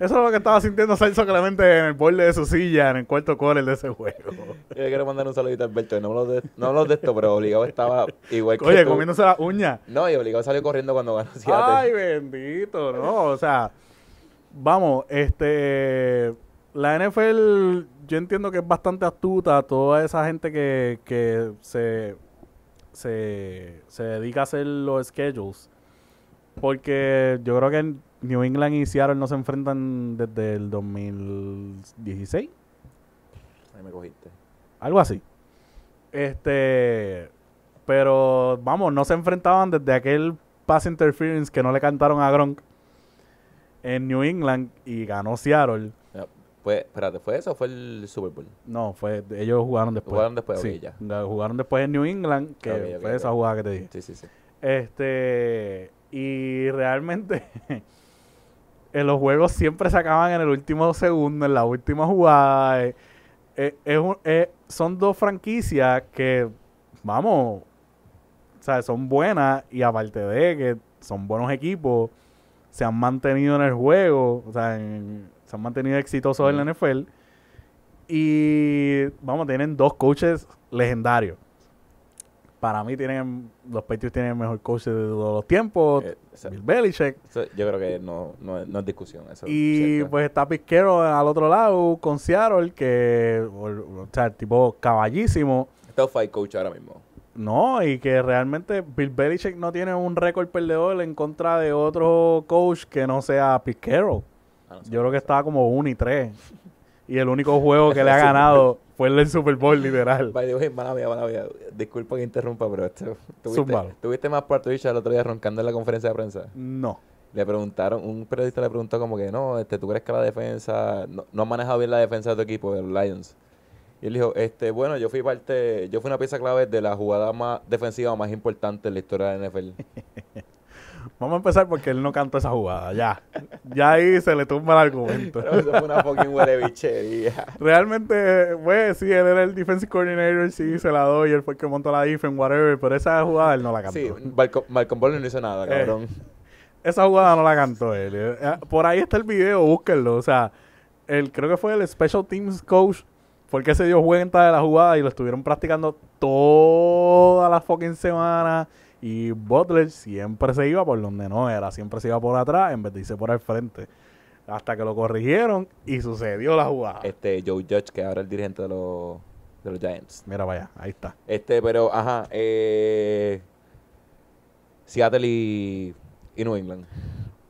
Eso es lo que estaba sintiendo Celso Clemente en el borde de su silla en el cuarto quarter de ese juego. Yo le quiero mandar un saludito a Alberto. No hablo de, no hablo de esto, pero obligado estaba igual que Oye, tú. comiéndose las uñas. No, y obligado salió corriendo cuando ganó Seattle. Ay, bendito, ¿no? O sea, vamos, este. La NFL, yo entiendo que es bastante astuta. Toda esa gente que, que se, se, se dedica a hacer los schedules. Porque yo creo que New England y Seattle no se enfrentan desde el 2016. Ahí me cogiste. Algo así. Este. Pero vamos, no se enfrentaban desde aquel pass interference que no le cantaron a Gronk en New England y ganó Seattle. Pues, espérate, ¿fue eso o fue el Super Bowl? No, fue ellos jugaron después. Jugaron después, sí, ya. jugaron después en New England, que fue esa jugada que te dije. Sí, sí, sí. Este, y realmente [laughs] en los juegos siempre se acaban en el último segundo, en la última jugada. Eh, eh, es un- eh, son dos franquicias que, vamos, sea, son buenas y aparte de que son buenos equipos, se han mantenido en el juego, o sea, en- se han mantenido exitosos en la NFL. Y, vamos, tienen dos coaches legendarios. Para mí tienen, los Patriots tienen el mejor coach de todos los tiempos, Eh, Bill Belichick. eso yo creo que no, no, no es discusión. Eso, Y pues está Piquero al otro lado con Seattle, que, o, o sea, tipo caballísimo. Top five coach ahora mismo. No, y que realmente Bill Belichick no tiene un récord perdedor en contra de otro coach que no sea no sé, Yo creo que estaba como 1 y 3. Y el único juego que le ha [laughs] ganado fue el del Super Bowl, literal. By the way, mala mía, mala mía. Disculpa que interrumpa, pero esto, ¿tuviste. ¿tuviste más el otro día roncando en la conferencia de prensa? No. Le preguntaron, un periodista le preguntó como que no, este, ¿tú crees que la defensa, no, no has manejado bien la defensa de tu equipo, de los Lions? Y él dijo, este, bueno, yo fui parte, yo fui una pieza clave de la jugada más defensiva más importante en la historia de la NFL. [laughs] Vamos a empezar porque él no cantó esa jugada. Ya. Ya ahí se le tumba el argumento. Pero eso fue una fucking huele bichería. Realmente, pues sí, él era el defensive coordinator, sí, se la doy, él fue el que montó la defense, whatever, pero esa jugada él no la cantó. Sí, Malcolm, Malcolm Butler no hizo nada, Eh, cabrón. Esa jugada no la cantó él. Eh, eh, Por ahí está el video, búsquenlo. O sea, el, creo que fue el Special Teams Coach, fue el que se dio cuenta de la jugada y lo estuvieron practicando toda la fucking semana. Y Butler siempre se iba por donde no era, siempre se iba por atrás en vez de irse por al frente. Hasta que lo corrigieron y sucedió la jugada. Este, Joe Judge, que ahora es el dirigente de los, de los Giants. Mira, vaya, ahí está. Este, pero, ajá, eh, Seattle y, y New England.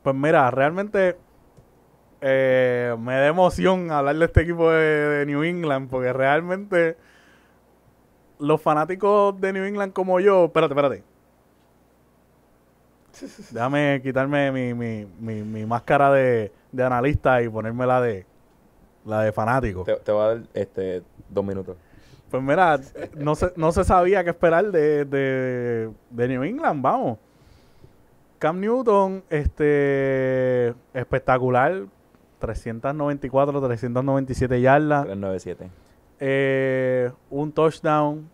Pues mira, realmente eh, me da emoción hablar de este equipo de, de New England porque realmente los fanáticos de New England como yo, espérate, espérate. Déjame quitarme mi, mi, mi, mi máscara de, de analista y ponerme la de la de fanático. Te, te voy a dar este, dos minutos. Pues mira, no se, no se sabía qué esperar de, de, de New England, vamos. Cam Newton, este, espectacular, 394, 397 yardas, 397. eh, un touchdown,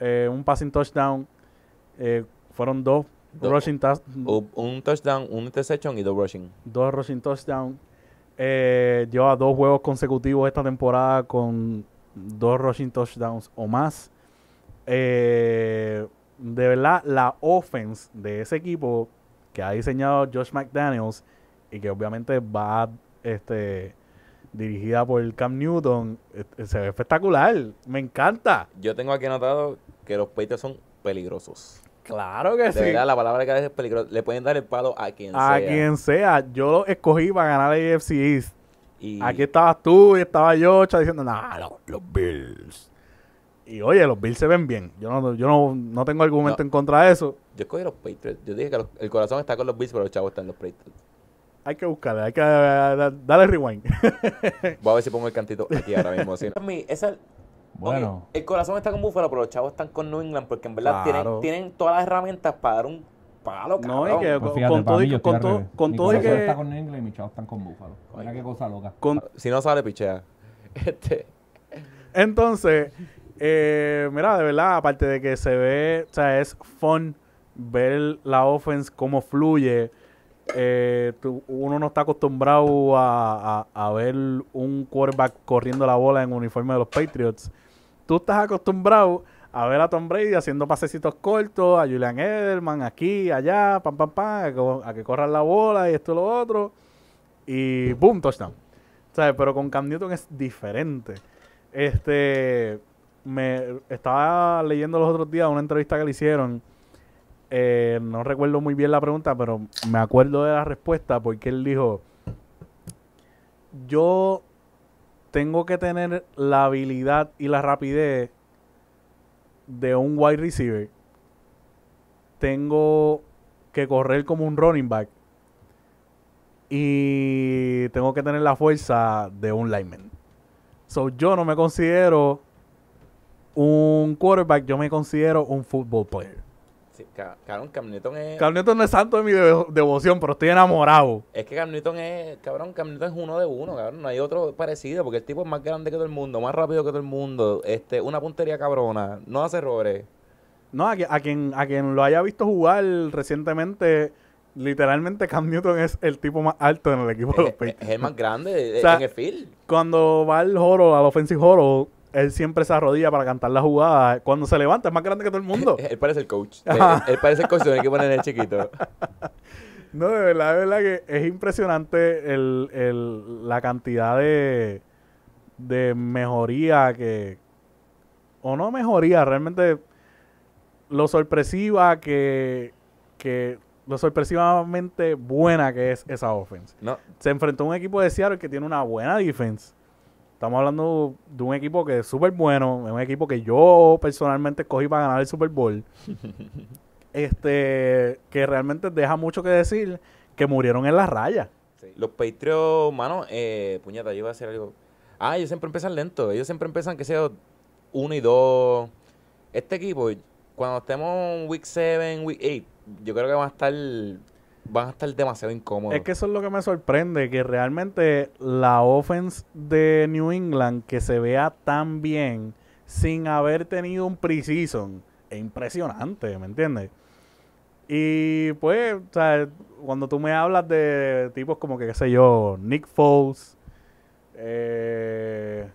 eh, un passing touchdown, eh, fueron dos Dos. Rushing, Un, touchdown, un interception y dos rushing. dos rushing touchdown. Eh, lleva dos juegos consecutivos esta temporada con dos rushing touchdowns o más. Eh, de verdad, la offense de ese equipo que ha diseñado Josh McDaniels y que obviamente va este, dirigida por Cam Newton, eh, se ve espectacular. Me encanta. Yo tengo aquí anotado que los Patriots son peligrosos. Claro que De sí. verdad, la palabra que es peligroso. Le pueden dar el palo a quien A sea. quien sea, yo lo escogí para ganar la AFC East. Y Aquí estabas tú y estaba yo diciendo, nah, los, los Bills. Y oye, los Bills se ven bien. Yo no, yo no, no tengo argumento No. en contra de eso. yo escogí los Patriots. Yo dije que los- el corazón está con los Bills, pero los chavos están en los Patriots. Hay que buscarle, hay que eh, da- darle rewind. [laughs] Voy a ver si pongo el cantito aquí ahora mismo. [laughs] Mi- esa- Bueno. el corazón está con Buffalo, pero los chavos están con New England porque en verdad Claro. tienen, tienen todas las herramientas para dar un palo, No, y cabrón. que- Pues con- fíjate, con para todo y- con todo- con Mi todo y corazón que- está con New England y mis chavos están con Buffalo. Mira qué cosa loca. Con- Si no sale, pichea. [laughs] Este, entonces, Eh, mira, de verdad, aparte de que se ve, o sea, es fun ver la offense cómo fluye. Eh, tú- uno no está acostumbrado a, a- a ver un quarterback corriendo la bola en uniforme de los Patriots. Tú estás acostumbrado a ver a Tom Brady haciendo pasecitos cortos, a Julian Edelman aquí, allá, pam, pam, pam, a que, corran la bola y esto y lo otro. Y boom, touchdown. ¿Sabes? Pero con Cam Newton es diferente. Este, me estaba leyendo los otros días una entrevista que le hicieron. Eh, no recuerdo muy bien la pregunta, pero me acuerdo de la respuesta porque él dijo, yo tengo que tener la habilidad y la rapidez de un wide receiver. Tengo que correr como un running back. Y tengo que tener la fuerza de un lineman. So, yo no me considero un quarterback, yo me considero un football player. Cabrón, Cam Newton es... Cam Newton no es santo de mi devo- devoción, pero estoy enamorado. Es que Cam Newton es, cabrón, Cam Newton es uno de uno, cabrón. No hay otro parecido, porque el tipo es más grande que todo el mundo, más rápido que todo el mundo, este, una puntería cabrona, no hace errores. No, a, a quien, a quien lo haya visto jugar recientemente, literalmente Cam Newton es el tipo más alto en el equipo de los es- Patriots. es el más grande O sea, en el field. Cuando va al joro, al offensive joro, él siempre se arrodilla para cantar la jugada. Cuando se levanta es más grande que todo el mundo. Él parece el coach. Él, parece el coach de un equipo en el chiquito. [laughs] No, de verdad, de verdad que es impresionante el, el- la cantidad de, de mejoría que... O no mejoría, realmente lo sorpresiva que... que lo sorpresivamente buena que es esa offense. No, Se enfrentó a un equipo de Seattle que tiene una buena defense. Estamos hablando de un equipo que es súper bueno, es un equipo que yo personalmente escogí para ganar el Super Bowl. [laughs] este, que realmente deja mucho que decir, que murieron en la raya. Sí. Los Patriots, mano, eh, puñeta, yo iba a hacer algo. Ah, ellos siempre empiezan lento. Ellos siempre empiezan que sea uno y dos. Este equipo, cuando estemos en week 7, week 8, yo creo que van a estar van a estar demasiado incómodos. Es que eso es lo que me sorprende, que realmente la offense de New England que se vea tan bien sin haber tenido un preseason es impresionante, ¿me entiendes? Y pues, o sea, cuando tú me hablas de tipos como que, qué sé yo, Nick Foles, eh,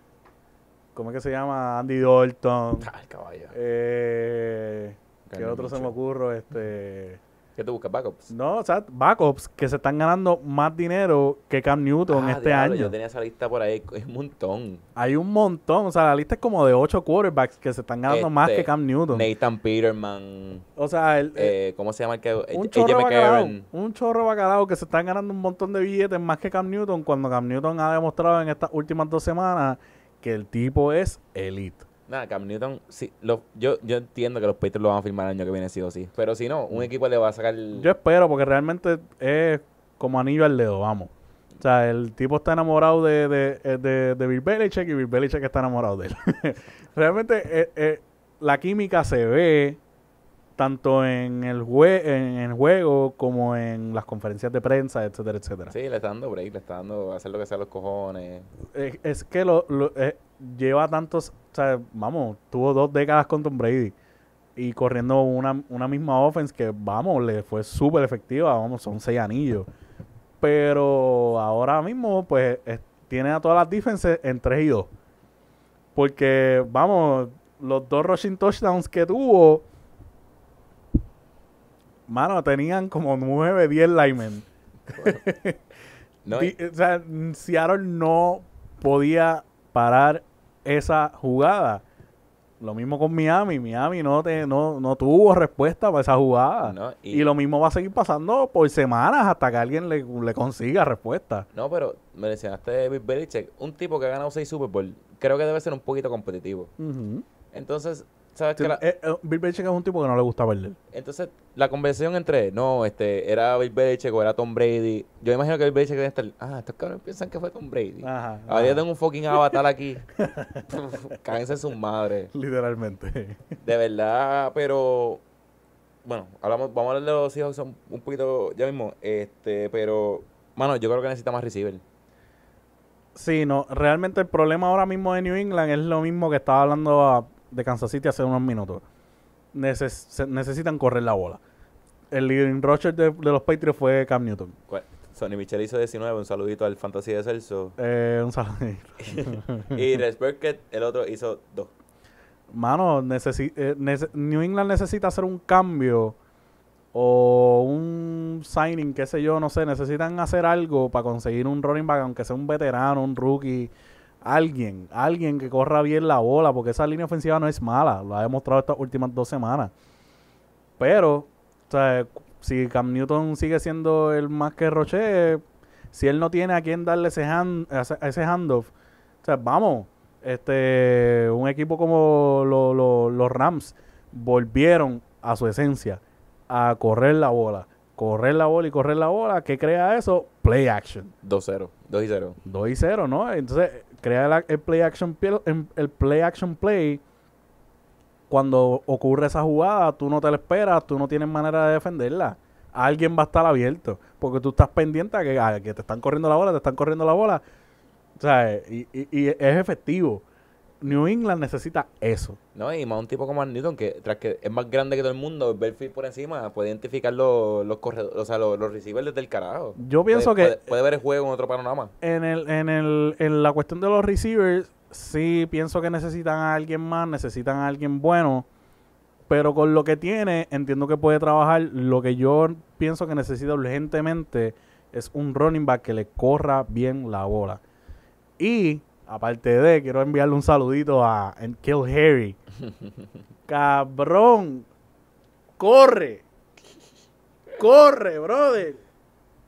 ¿cómo es que se llama? Andy Dalton, Ah, el caballo. eh, ¿qué otro se me ocurre? Este... ¿Qué te buscas, backups? No, o sea, backups que se están ganando más dinero que Cam Newton Ah, este diablo, año. Yo tenía esa lista por ahí, es un montón. Hay un montón, o sea, la lista es como de ocho quarterbacks que se están ganando más Este, que Cam Newton. Nathan Peterman, O sea, el, eh, ¿cómo se llama el que? un chorro bacalao, un chorro bacalao que se están ganando un montón de billetes más que Cam Newton cuando Cam Newton ha demostrado en estas últimas dos semanas que el tipo es elite. Nada, Cam Newton, sí, lo- yo, yo entiendo que los Patriots lo van a firmar el año que viene sí o sí. Pero si no, un equipo le va a sacar... Yo espero porque realmente es como anillo al dedo, vamos. O sea, el tipo está enamorado de, de, eh, de, de Bill Belichick y Bill Belichick está enamorado de él. [laughs] realmente eh, eh, la química se ve tanto en el, jue en el juego como en las conferencias de prensa, etcétera, etcétera. Sí, le está dando break, le está dando hacer lo que sea los cojones. Eh, es que lo, lo- lleva tantos, o sea, vamos, tuvo dos décadas con Tom Brady y corriendo una, una misma offense que, vamos, le fue súper efectiva, vamos, son seis anillos. Pero ahora mismo, pues, es- tiene a todas las defenses en 3 y 2. Porque, vamos, los dos rushing touchdowns que tuvo, mano, tenían como 9, 10 linemen. [laughs] No, o sea, Seattle no podía parar esa jugada. Lo mismo con Miami. Miami no, te, no, no tuvo respuesta para esa jugada. No, y, y- lo mismo va a seguir pasando por semanas hasta que alguien le, le consiga respuesta. no, pero me mencionaste Bill Belichick, un tipo que ha ganado 6 Super Bowl, creo que debe ser un poquito competitivo. Entonces, ¿sabes Sí? La- eh, eh, Bill Belichick es un tipo que no le gusta perder. Entonces, la conversación entre, no, este, era Bill Belichick o era Tom Brady. Yo imagino que Bill Belichick debe estar, ah, estos cabrones piensan que fue Tom Brady. Ajá, Ahora yo tengo un fucking avatar aquí. [laughs] Cáguense en sus madres. Literalmente. De verdad, pero bueno, hablamos, vamos a hablar de los hijos son un poquito ya mismo, este, pero mano, yo creo que necesita más receiver. Sí, no, realmente el problema ahora mismo de New England es lo mismo que estaba hablando a- de Kansas City hace unos minutos. Neces- necesitan correr la bola. El leading rusher de, de los Patriots fue Cam Newton. ¿Cuál? Sonny Michel hizo 19, un saludito al Fantasy de Celso. Eh, un saludito. [laughs] [laughs] y Rex Burkett, el otro, hizo 2. Mano, necesi- eh, New England necesita hacer un cambio o un signing, qué sé yo, no sé. Necesitan hacer algo para conseguir un running back, aunque sea un veterano, un rookie. Alguien, alguien que corra bien la bola, porque esa línea ofensiva no es mala. Lo ha demostrado estas últimas dos semanas. Pero, o sea, si Cam Newton sigue siendo el más que Roche, si él no tiene a quien darle ese, hand, ese, handoff, o sea, vamos, este, un equipo como lo- lo- los Rams volvieron a su esencia, a correr la bola, correr la bola y correr la bola, ¿qué crea eso? Play action. 2-0. 2 y 0. 2 y 0, ¿no? Entonces, crea el play action em- el play action play cuando ocurre esa jugada, tú no te la esperas, tú no tienes manera de defenderla. Alguien va a estar abierto, porque tú estás pendiente a que, te están corriendo la bola, te están corriendo la bola. O sea, y es efectivo. New England necesita eso. No, y más un tipo como Newton, que tras que es más grande que todo el mundo, ver field por encima, puede identificar los, los corredores, o sea, los, los receivers desde el carajo. Yo pienso Puede- que Puede, puede ver el juego en otro panorama. en, el, en, el, en la cuestión de los receivers, sí pienso que necesitan a alguien más, necesitan a alguien bueno. Pero con lo que tiene, entiendo que puede trabajar. Lo que yo pienso que necesita urgentemente es un running back que le corra bien la bola. Y, aparte de, quiero enviarle un saludito a Kill Harry. [laughs] Cabrón, corre. Corre, brother.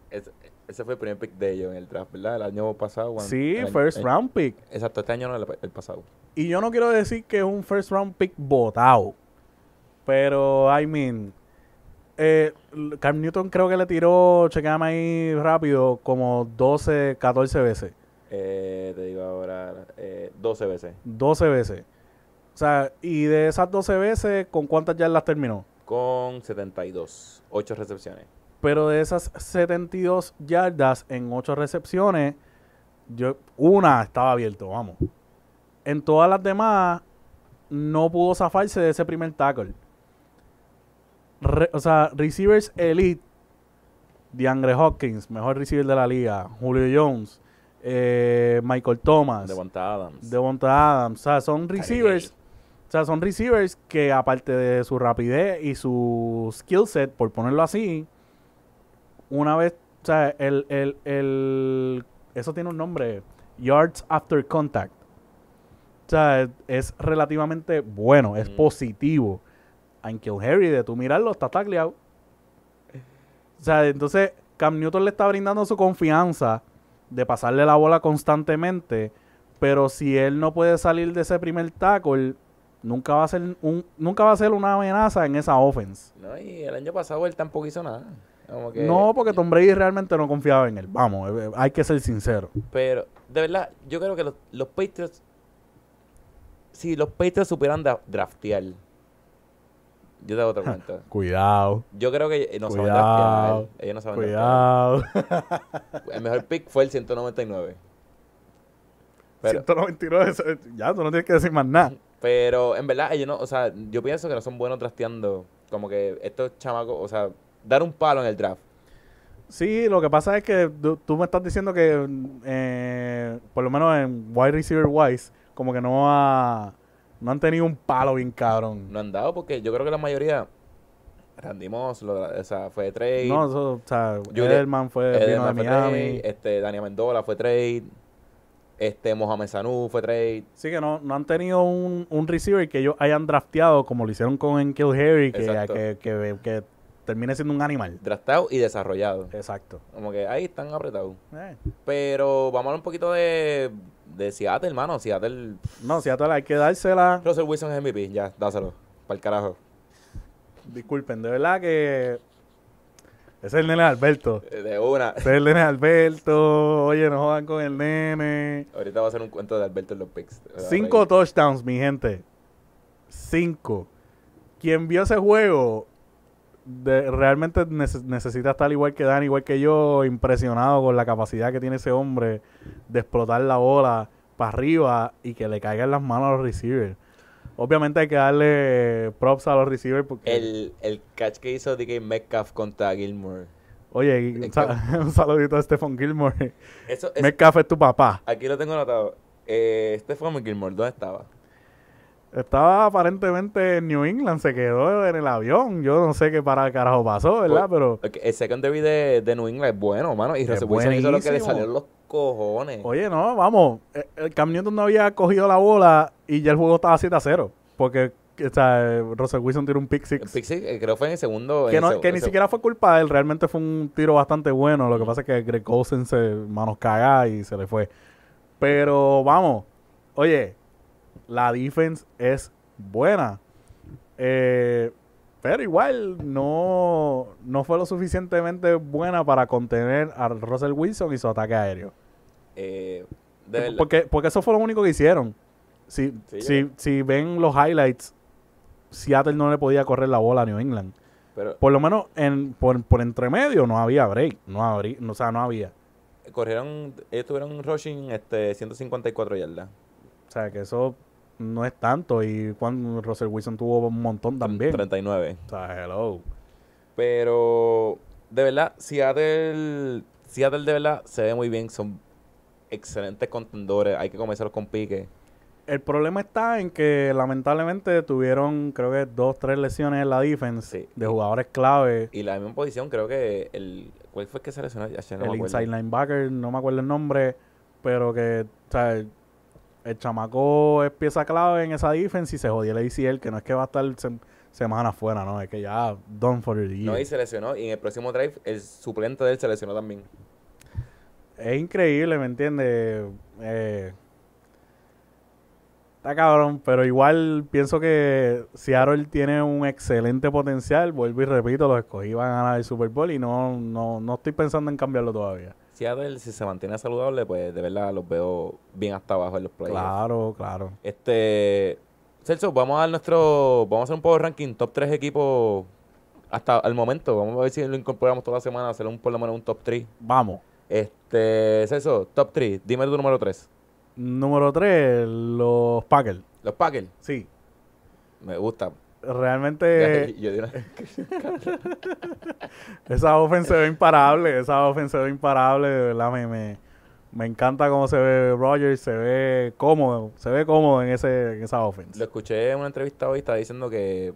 Ese, ese fue el primer pick de ellos en el draft, ¿verdad? El año pasado. cuando- Sí, el- first el- round pick. Exacto, este año no, el, el pasado. Y yo no quiero decir que es un first round pick botado. Pero, I mean, eh, Cam Newton creo que le tiró, chequeame ahí rápido, como 12, 14 veces. Eh, te digo ahora, eh, 12 veces. 12 veces. O sea, y de esas 12 veces, ¿con cuántas yardas terminó? Con 72, 8 recepciones. Pero de esas 72 yardas en 8 recepciones, yo, una estaba abierto, vamos. En todas las demás, no pudo zafarse de ese primer tackle. Re- o sea, receivers elite, DeAndre Hopkins, mejor receiver de la liga, Julio Jones, eh, Michael Thomas, Devonta Adams. Devonta Adams. O sea, son receivers. O sea, son receivers que aparte de su rapidez y su skill set, por ponerlo así, una vez, o sea, el, el, el, eso tiene un nombre, yards after contact. O sea, es relativamente bueno, es Mm. positivo. Kill Harry, de tú mirarlo, está tacleado. O sea, entonces Cam Newton le está brindando su confianza de pasarle la bola constantemente, pero si él no puede salir de ese primer tackle, nunca va a ser un, nunca va a ser una amenaza en esa offense. No, y el año pasado él tampoco hizo nada. Como que- No, porque Tom Brady realmente no confiaba en él. Vamos, eh, hay que ser sincero. Pero, de verdad, yo creo que los, los Patriots, si los Patriots supieran draftear, yo te hago otra cuenta. Cuidado, Yo creo que no saben Cuidado, draftear. Ellos no saben cuidado. draftear. El mejor pick fue el 199. Pero, 199, eso- ya, tú no tienes que decir más nada. pero en verdad, ellos no, o sea, yo pienso que no son buenos drafteando. Como que estos chamacos, o sea, dar un palo en el draft. Sí, lo que pasa es que tú, tú me estás diciendo que, eh, por lo menos en wide receiver wise, como que no ha, no han tenido un palo bien cabrón. No han dado porque yo creo que la mayoría, Randy Moss, lo- o sea, fue de trade. No, eso, o sea, Edelman fue, vino de fue Miami. trade, este, Dani Mendola fue trade, este, Mohamed Sanu fue trade. Sí, que no, no han tenido un, un receiver que ellos hayan drafteado como lo hicieron con Enkil Harry, que, que, que termine siendo un animal. draftado y desarrollado. Exacto. Como que ahí están apretados. Eh, Pero vamos a hablar un poquito de, de Seattle, hermano. Seattle. No, todas hay que dársela. Russell Wilson es MVP, ya, dáselo. Para el carajo. Disculpen, de verdad que. Ese es el nene de Alberto. Eh, De una. Ese es el nene de Alberto. Oye, no jodan con el nene. Ahorita va a hacer un cuento de Alberto en los picks. Cinco touchdowns, mi gente. Cinco. Quien vio ese juego de- realmente nece- necesita estar igual que Dan, igual que yo, impresionado con la capacidad que tiene ese hombre de explotar la bola para arriba y que le caiga en las manos a los receivers. Obviamente hay que darle props a los receivers porque... El, el catch que hizo DK Metcalf contra Gilmore. Oye, un, el sa- [laughs] un saludito a Stephen Gilmore. Eso es, Metcalf es tu papá. aquí lo tengo anotado. Eh, Stephen Gilmore, ¿dónde estaba? Estaba aparentemente en New England, se quedó en el avión. Yo no sé qué para carajo pasó, ¿verdad? Pues, Pero, Ok, El secondary de, de New England es bueno, mano. Y Wilson hizo lo que le en los cojones. oye, no, vamos. eh, El Cam Newton no había cogido la bola y ya el juego estaba 7 a 0. Porque, o sea, Russell Wilson tiró un pick El six. pick six, eh, creo que fue en el segundo. Que, el no, seg- que ni siquiera fue culpa de él, realmente fue un tiro bastante bueno. Lo que pasa es que Greg Olsen se manos caga y se le fue. Pero vamos, oye, la defense es buena. Eh, pero igual no, no fue lo suficientemente buena para contener a Russell Wilson y su ataque aéreo. eh, de. Porque, porque eso fue lo único que hicieron. Si, Sí, si, yo- si ven los highlights, Seattle no le podía correr la bola a New England. Pero Por lo menos en, por, por entre medio no había break. No habría, no, o sea, no había. corrieron, ellos tuvieron rushing este, 154 yardas. O sea, que eso no es tanto. Y cuando Russell Wilson tuvo un montón también. 39. O sea, hello. Pero, de verdad, Seattle, Seattle de verdad se ve muy bien. Son excelentes contendores. Hay que comenzar con pique. El problema está en que lamentablemente tuvieron, creo que dos, tres lesiones en la defense Sí. de jugadores clave. Y la misma posición, creo que el. ¿Cuál fue el que se lesionó? Ya, ya no me el inside linebacker, no me acuerdo el nombre, pero que, o sea, el, chamaco es pieza clave en esa defense y se jodió el ACL, que no es que va a estar sem- semanas fuera, ¿no? Es que ya done for the year. No, y se lesionó. Y en el próximo drive, el suplente de él se lesionó también. Es increíble, ¿me entiendes? Eh, está cabrón, pero igual pienso que Seattle tiene un excelente potencial. Vuelvo y repito, los escogí van a ganar el Super Bowl y no, no, no estoy pensando en cambiarlo todavía. Seattle, si se mantiene saludable, pues de verdad los veo bien hasta abajo en los playoffs. Claro, claro. Este. Celso, vamos a dar nuestro. Vamos a hacer un power ranking, top 3 equipos hasta el momento. Vamos a ver si lo incorporamos toda la semana, hacer un, por lo menos un top 3. Vamos. Este. Celso, top 3. Dime tu número 3. Número 3, los Packers. Los Packers. Sí, Me gusta. Realmente [laughs] Yo una- [laughs] esa ofensa se ve imparable, esa ofensa se ve imparable, de verdad me, me, me encanta cómo se ve Rogers, se ve cómodo, se ve cómodo en ese en esa Lo ofensa. escuché en una entrevista hoy, estaba diciendo que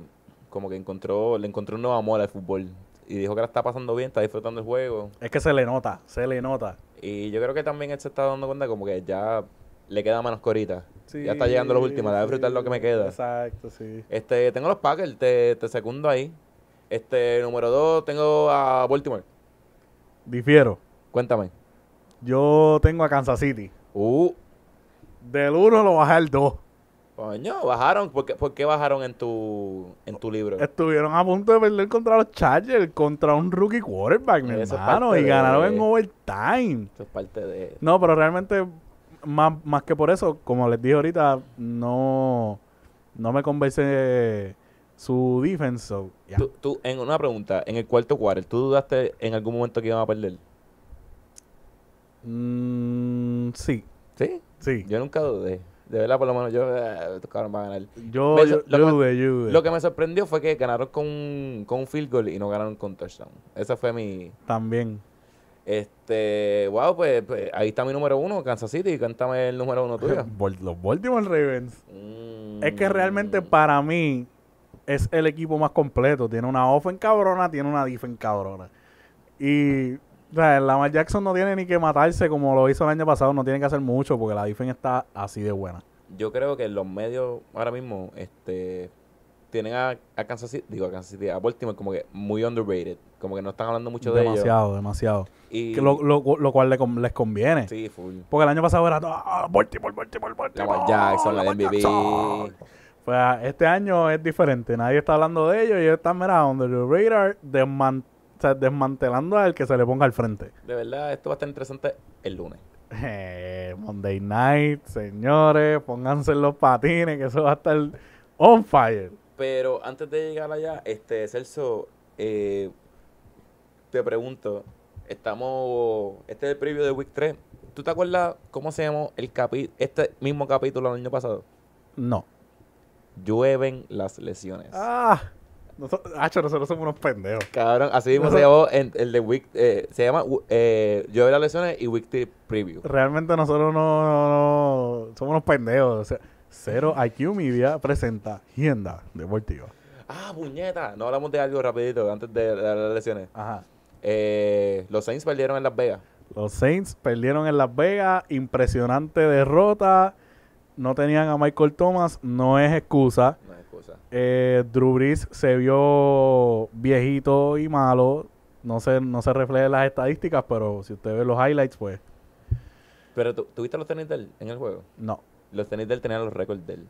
como que encontró, le encontró un nuevo amor al fútbol. Y dijo que la está pasando bien, está disfrutando el juego. Es que se le nota, se le nota. Y yo creo que también él se está dando cuenta como que ya le queda menos corita. Sí, ya está llegando los últimos, debe disfrutar lo que me queda. Exacto, sí. Este, tengo los Packers, te, te secundo ahí. Este, número dos, tengo a Baltimore. Difiero. Cuéntame. Yo tengo a Kansas City. Uh, Del 1 lo bajé al 2. coño, bajaron. ¿Por qué, por qué bajaron en tu, en tu libro? Estuvieron a punto de perder contra los Chargers, contra un rookie quarterback, mi hermano, y de- ganaron en overtime. Eso es parte de... No, pero realmente, más, más que por eso, como les dije ahorita, no, no me convence su defense. so. Tú, tú, en una pregunta, en el cuarto quarter, ¿tú dudaste en algún momento que iban a perder? Mm, sí, ¿Sí? sí. Yo nunca dudé. De verdad, por lo menos yo, eh, van a ganar. Yo, yo, lo yo que- yo. Lo que me sorprendió fue que ganaron con con un field goal y no ganaron con touchdown. Esa fue mi... También. Este, wow, pues, pues, ahí está mi número uno, Kansas City. Cántame el número uno tuyo. [laughs] Los Baltimore Ravens. Mm. Es que realmente para mí es el equipo más completo. Tiene una offen cabrona, tiene una defense cabrona. Y o sea, Lamar Jackson no tiene ni que matarse como lo hizo el año pasado. No tiene que hacer mucho porque la defense está así de buena. Yo creo que los medios ahora mismo este, tienen a, a Kansas City, digo a Kansas City, a Baltimore como que muy underrated. Como que no están hablando mucho de ellos. demasiado, demasiado. Y, Que lo, lo, lo cual le con- les conviene. Sí, full. Porque el año pasado era ah, Baltimore, Baltimore, Baltimore. Lamar Jackson, la Lamar MVP. Jackson". Pues este año es diferente. Nadie está hablando de ellos. Ellos están, mira, under the radar, desman- o sea, desmantelando al que se le ponga al frente. De verdad, esto va a estar interesante el lunes. Eh, Monday night, señores, pónganse en los patines, que eso va a estar on fire. Pero antes de llegar allá, este Celso, eh, te pregunto, estamos, este es el preview de Week 3. ¿Tú te acuerdas cómo se llamó el capi este mismo capítulo el año pasado? No. llueven las lesiones. Ah, nosotros, Hacho, nosotros somos unos pendejos. Cabrón, así mismo se llamó en, el de Week, eh, se llama eh, Llueve las lesiones y Weekly Preview. Realmente nosotros no, no- no- somos unos pendejos. O sea, Cero IQ Media presenta Hienda Deportiva. Ah, puñeta. No hablamos de algo rapidito antes de, de las lesiones. Ajá. Eh, los Saints perdieron en Las Vegas. Los Saints perdieron en Las Vegas, impresionante derrota. No tenían a Michael Thomas, no es excusa. No es excusa. Eh, Drew Brees se vio viejito y malo. No se, no se refleja en las estadísticas, pero si usted ve los highlights, pues Pero ¿tú, ¿tuviste los tenis de él en el juego? no. Los tenis de él tenían los récords de él.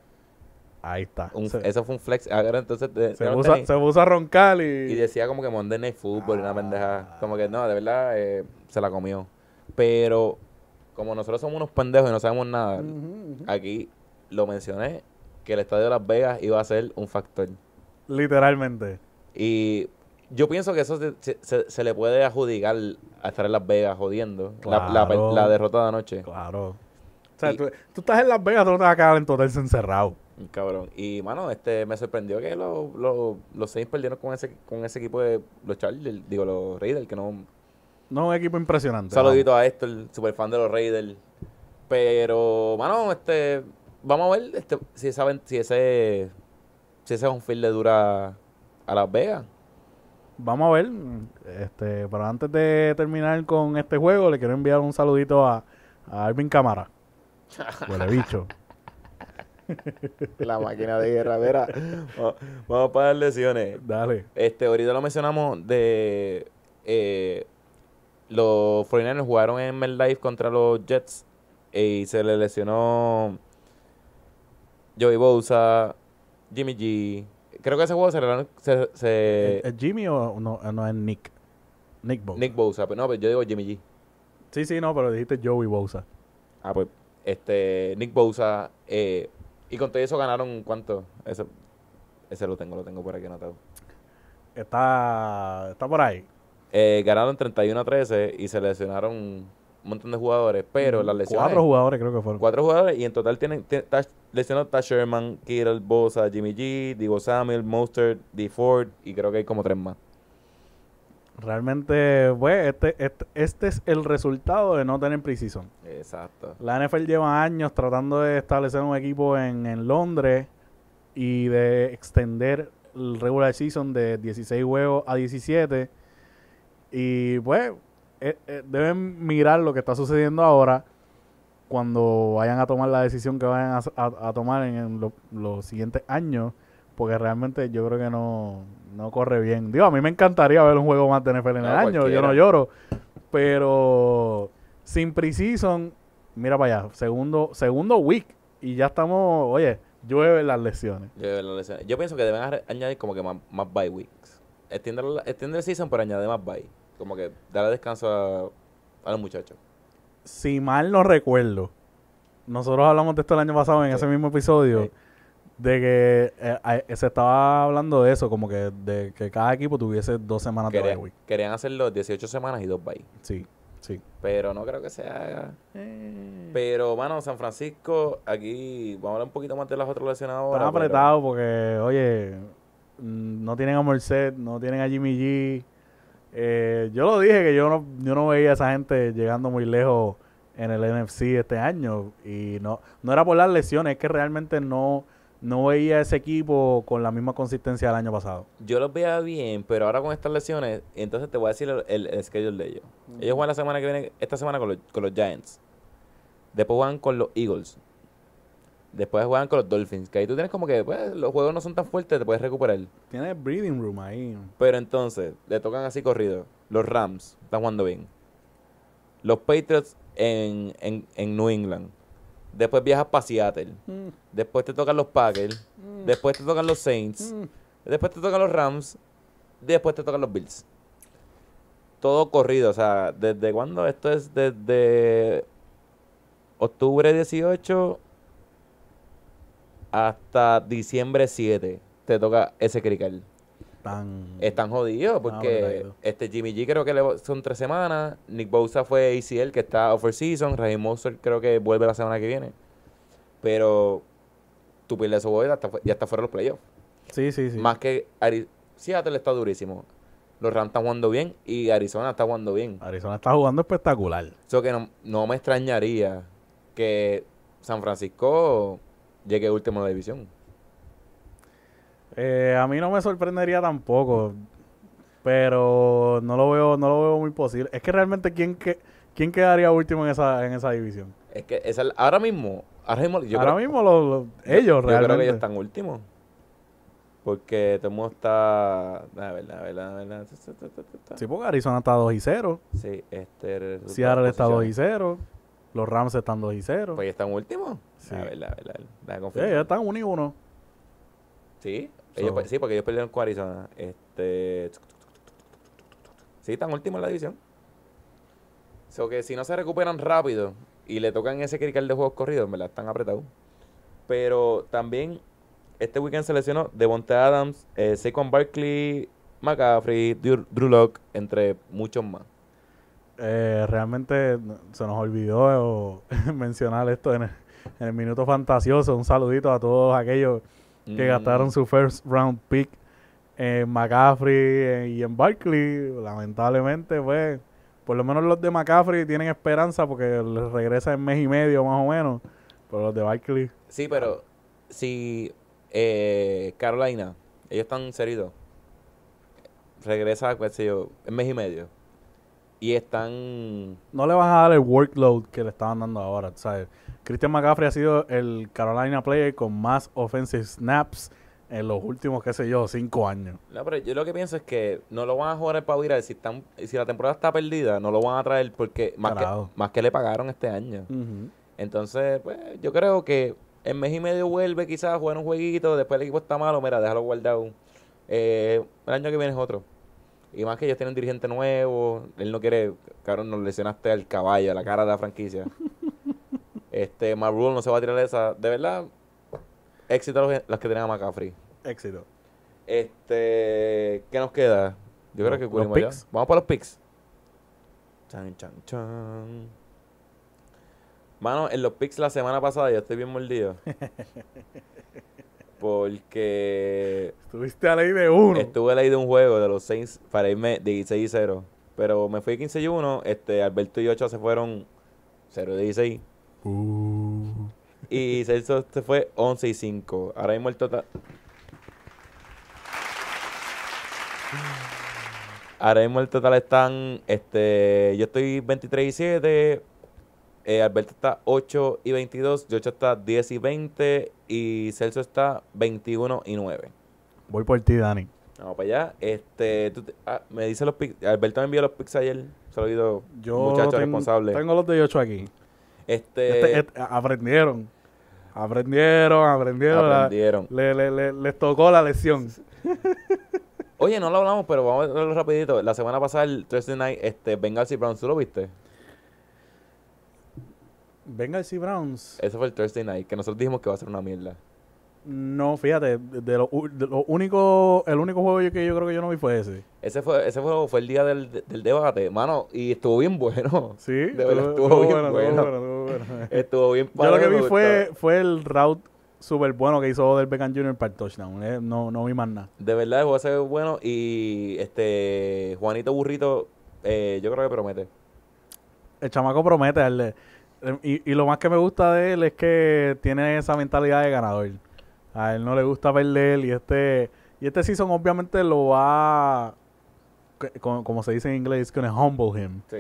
Ahí está. Un- se, eso fue un flex. Ahora entonces se puso, se puso a roncar y... y decía como que Monday Night Football y una Ah. pendeja. Como que no, de verdad eh, se la comió. Pero como nosotros somos unos pendejos y no sabemos nada, aquí lo mencioné que el estadio de Las Vegas iba a ser un factor. Literalmente. Y yo pienso que eso se, se- le puede adjudicar a estar en Las Vegas jodiendo la, la derrota de anoche. Claro. O sea, Y- tú, tú estás en Las Vegas, tú no te vas a quedar en total encerrado. Cabrón. Y, mano, este me sorprendió que los, los, los Saints perdieron con ese, con ese equipo de los Chargers, digo, los Raiders, que no... No, un equipo impresionante. saludito a Héctor, super fan de los Raiders. Pero, mano, este... Vamos a ver este, si saben si ese si ese es un field le dura a Las Vegas. Vamos a ver. Este, pero antes de terminar con este juego, le quiero enviar un saludito a, a Alvin Cámara. [laughs] Huele bicho. La máquina de guerra, verá. Vamos, vamos para las lesiones. Dale. Este, ahorita lo mencionamos de eh, los 49ers jugaron en MetLife contra los Jets y se le lesionó Joey Bosa, Jimmy G. Creo que ese juego se, le- se, se- ¿Es Jimmy o no, no es Nick? Nick Bosa. Nick Bosa, pero no, pero yo digo Jimmy G. Sí, sí, no, pero dijiste Joey Bosa. Ah, pues este Nick Bosa eh, y con todo eso ganaron cuánto? Ese, ese lo tengo, lo tengo por aquí anotado. Está, está por ahí. Eh, ganaron 31 a 13 y se lesionaron un montón de jugadores, pero las lesiones... Cuatro jugadores creo que fueron. Cuatro jugadores y en total tienen... está lesionado está Sherman, Kittle, Bosa, Jimmy G, Digo Samuel, Mostert, D. Ford y creo que hay como tres más. Realmente, pues, este, este, este es el resultado de no tener precision. Exacto. La NFL lleva años tratando de establecer un equipo en, en Londres y de extender el regular season de 16 juegos a 17. Y pues eh, eh, deben mirar lo que está sucediendo ahora cuando vayan a tomar la decisión que vayan a, a- a tomar en, en lo- los siguientes años. Porque realmente yo creo que no, no corre bien. Digo, a mí me encantaría ver un juego más de NFL en No, el año. Yo no lloro. Pero sin preseason, mira para allá, segundo, segundo week y ya estamos, oye, llueve las lesiones. Yo, las lesiones- yo pienso que deben añadir como que más, más bye weeks. Extiender, la- extiender el season, pero añadir más bye. Como que darle descanso a, a los muchachos. Si mal no recuerdo, nosotros hablamos de esto el año pasado en Sí. ese mismo episodio, Sí. De que eh, eh, se estaba hablando de eso, como que de que cada equipo tuviese dos semanas de bye Querían, week. querían hacerlo 18 semanas y dos bye. Sí, sí. Pero no creo que se haga. Pero, mano, San Francisco, aquí vamos a hablar un poquito más de las otras lesiones ahora. Están pero- apretados porque, oye, mm, no tienen a Morset, no tienen a Jimmy G. Eh, yo lo dije que yo no, yo no veía a esa gente llegando muy lejos en el NFC este año. Y no, no era por las lesiones, es que realmente no, no veía ese equipo con la misma consistencia del año pasado. Yo los veía bien, pero ahora con estas lesiones, entonces te voy a decir el, el, el schedule de ellos. Ellos juegan la semana que viene, esta semana con los, con los Giants. Después juegan con los Eagles. Después juegan con los Dolphins. Que ahí tú tienes como que pues, los juegos no son tan fuertes, te puedes recuperar. Tiene breathing room ahí. Pero entonces, le tocan así corrido. Los Rams están jugando bien. Los Patriots en, en, en New England. Después viajas para Seattle. Después te tocan los Packers. Después te tocan los Saints. Después te tocan los Rams. Después te tocan los Bills. Todo corrido. O sea, ¿desde cuándo? Esto es desde octubre 18 hasta diciembre 7. Te toca ese crical. Están jodidos porque apretadito. este Jimmy G creo que le- son tres semanas. Nick Bosa fue ACL que está offer season. Raheem Mostert creo que vuelve la semana que viene. Pero tú pierdes ese juego y hasta, fu- y hasta fuera de los playoffs. Sí, sí, sí. Más que Ari Seattle está durísimo. Los Rams están jugando bien y Arizona está jugando bien. Arizona está jugando espectacular. Eso que no, no me extrañaría que San Francisco llegue último en la división. Eh, a mí no me sorprendería tampoco, pero no lo veo, no lo veo muy posible. Es que realmente quién que quién quedaría último en esa en esa división. Es que esa, ahora mismo, ahora mismo, yo Ahora creo, mismo lo- lo- ellos yo realmente. creo que ellos están últimos. Porque todo el mundo está. La verdad, la verdad, la verdad. Sí, porque Arizona está 2 y 0, Sí, este. Seattle está 2 y posiciones. 0, los Rams están 2 y 0. Pues están últimos. Sí. La verdad, la verdad. la Sí, confirmo. ellos están 1 y 1. Sí, ellos, So- pe- sí, porque ellos perdieron con Arizona. Este. Sí, están últimos en la división. So que si no se recuperan rápido y le tocan ese crical de juegos corridos, en verdad, están apretados. Pero también este weekend se lesionó Devonta Adams, eh, Saquon Barkley, McCaffrey, Drew, Drew Lock, entre muchos más. Eh, realmente se nos olvidó [laughs] mencionar esto en el, en el minuto fantasioso. Un saludito a todos aquellos que Mm, gastaron su first round pick en McCaffrey eh, y en Barkley. Lamentablemente, pues, por lo menos los de McCaffrey tienen esperanza porque les regresa en mes y medio más o menos. Pero los de Barkley, Sí, pero si eh, Carolina, ellos están seridos, regresa, qué sé yo, en mes y medio. Y están no le van a dar el workload que le estaban dando ahora. ¿sabes? Christian McCaffrey ha sido el Carolina player con más offensive snaps en los últimos, qué sé yo, cinco años. No, pero yo lo que pienso es que no lo van a jugar para viral. Si, están, si la temporada está perdida, no lo van a traer porque más que, más que le pagaron este año. Entonces, pues, yo creo que en mes y medio vuelve quizás a jugar un jueguito. Después el equipo está malo, mira, déjalo guardado. Eh, el año que viene es otro. Y más que ellos tienen un dirigente nuevo. Él no quiere, cabrón, nos lesionaste al caballo, a la cara de la franquicia. [laughs] este, Matt Rule no se va a tirar esa. De verdad, éxito a los, que- los que tienen a McCaffrey. Éxito. Este, ¿qué nos queda? Yo creo que cubrimos ya. Vamos para los picks. Chan, chan, chan. Mano, en los picks la semana pasada yo estoy bien mordido. [laughs] Porque Estuviste a ley de uno. estuve ley de un juego de los Saints para irme 16 y 0. Pero me fui 15 y 1. Este, Alberto y 8 se fueron 0 y 16. Uh. Y Celso se fue 11 y 5. Ahora mismo el total. Ahora mismo el total están. Este, yo estoy 23 y 7. eh, Alberto está 8 y 22. Yocho está 10 y 20. Y Celso está 21 y 9. Voy por ti, Dani. Vamos para allá. Este, tú te- ah, me dice los pics. Alberto me envió los pics ayer. Se lo olvidó. Yo Muchacho tengo, responsable. tengo los de 8 aquí. Este, Este- este- aprendieron. Aprendieron, aprendieron. la- aprendieron. le- le- le- les tocó la lección. Oye, no lo hablamos, pero vamos a verlo rapidito. La semana pasada, el Thursday Night, este, Bengals y Browns, ¿tú lo viste? Venga, sí, Browns. Ese fue el Thursday Night, que nosotros dijimos que va a ser una mierda. No, fíjate, de, lo, de lo único, el único juego que yo creo que yo no vi fue ese. Ese fue, ese fue, fue el día del, del debate, mano, y estuvo bien bueno. Sí, De verdad, estuvo bien bueno. [laughs] Estuvo bien Yo lo que vi fue, fue el route súper bueno que hizo del Beckham Jr. para el touchdown. Eh, No, no vi más nada. De verdad, el juego se ve bueno y este Juanito Burrito, eh, yo creo que promete. El chamaco promete. el y, y lo más que me gusta de él es que tiene esa mentalidad de ganador. A él no le gusta perder y este y este season obviamente lo va como, como se dice en inglés, gonna humble him. Sí.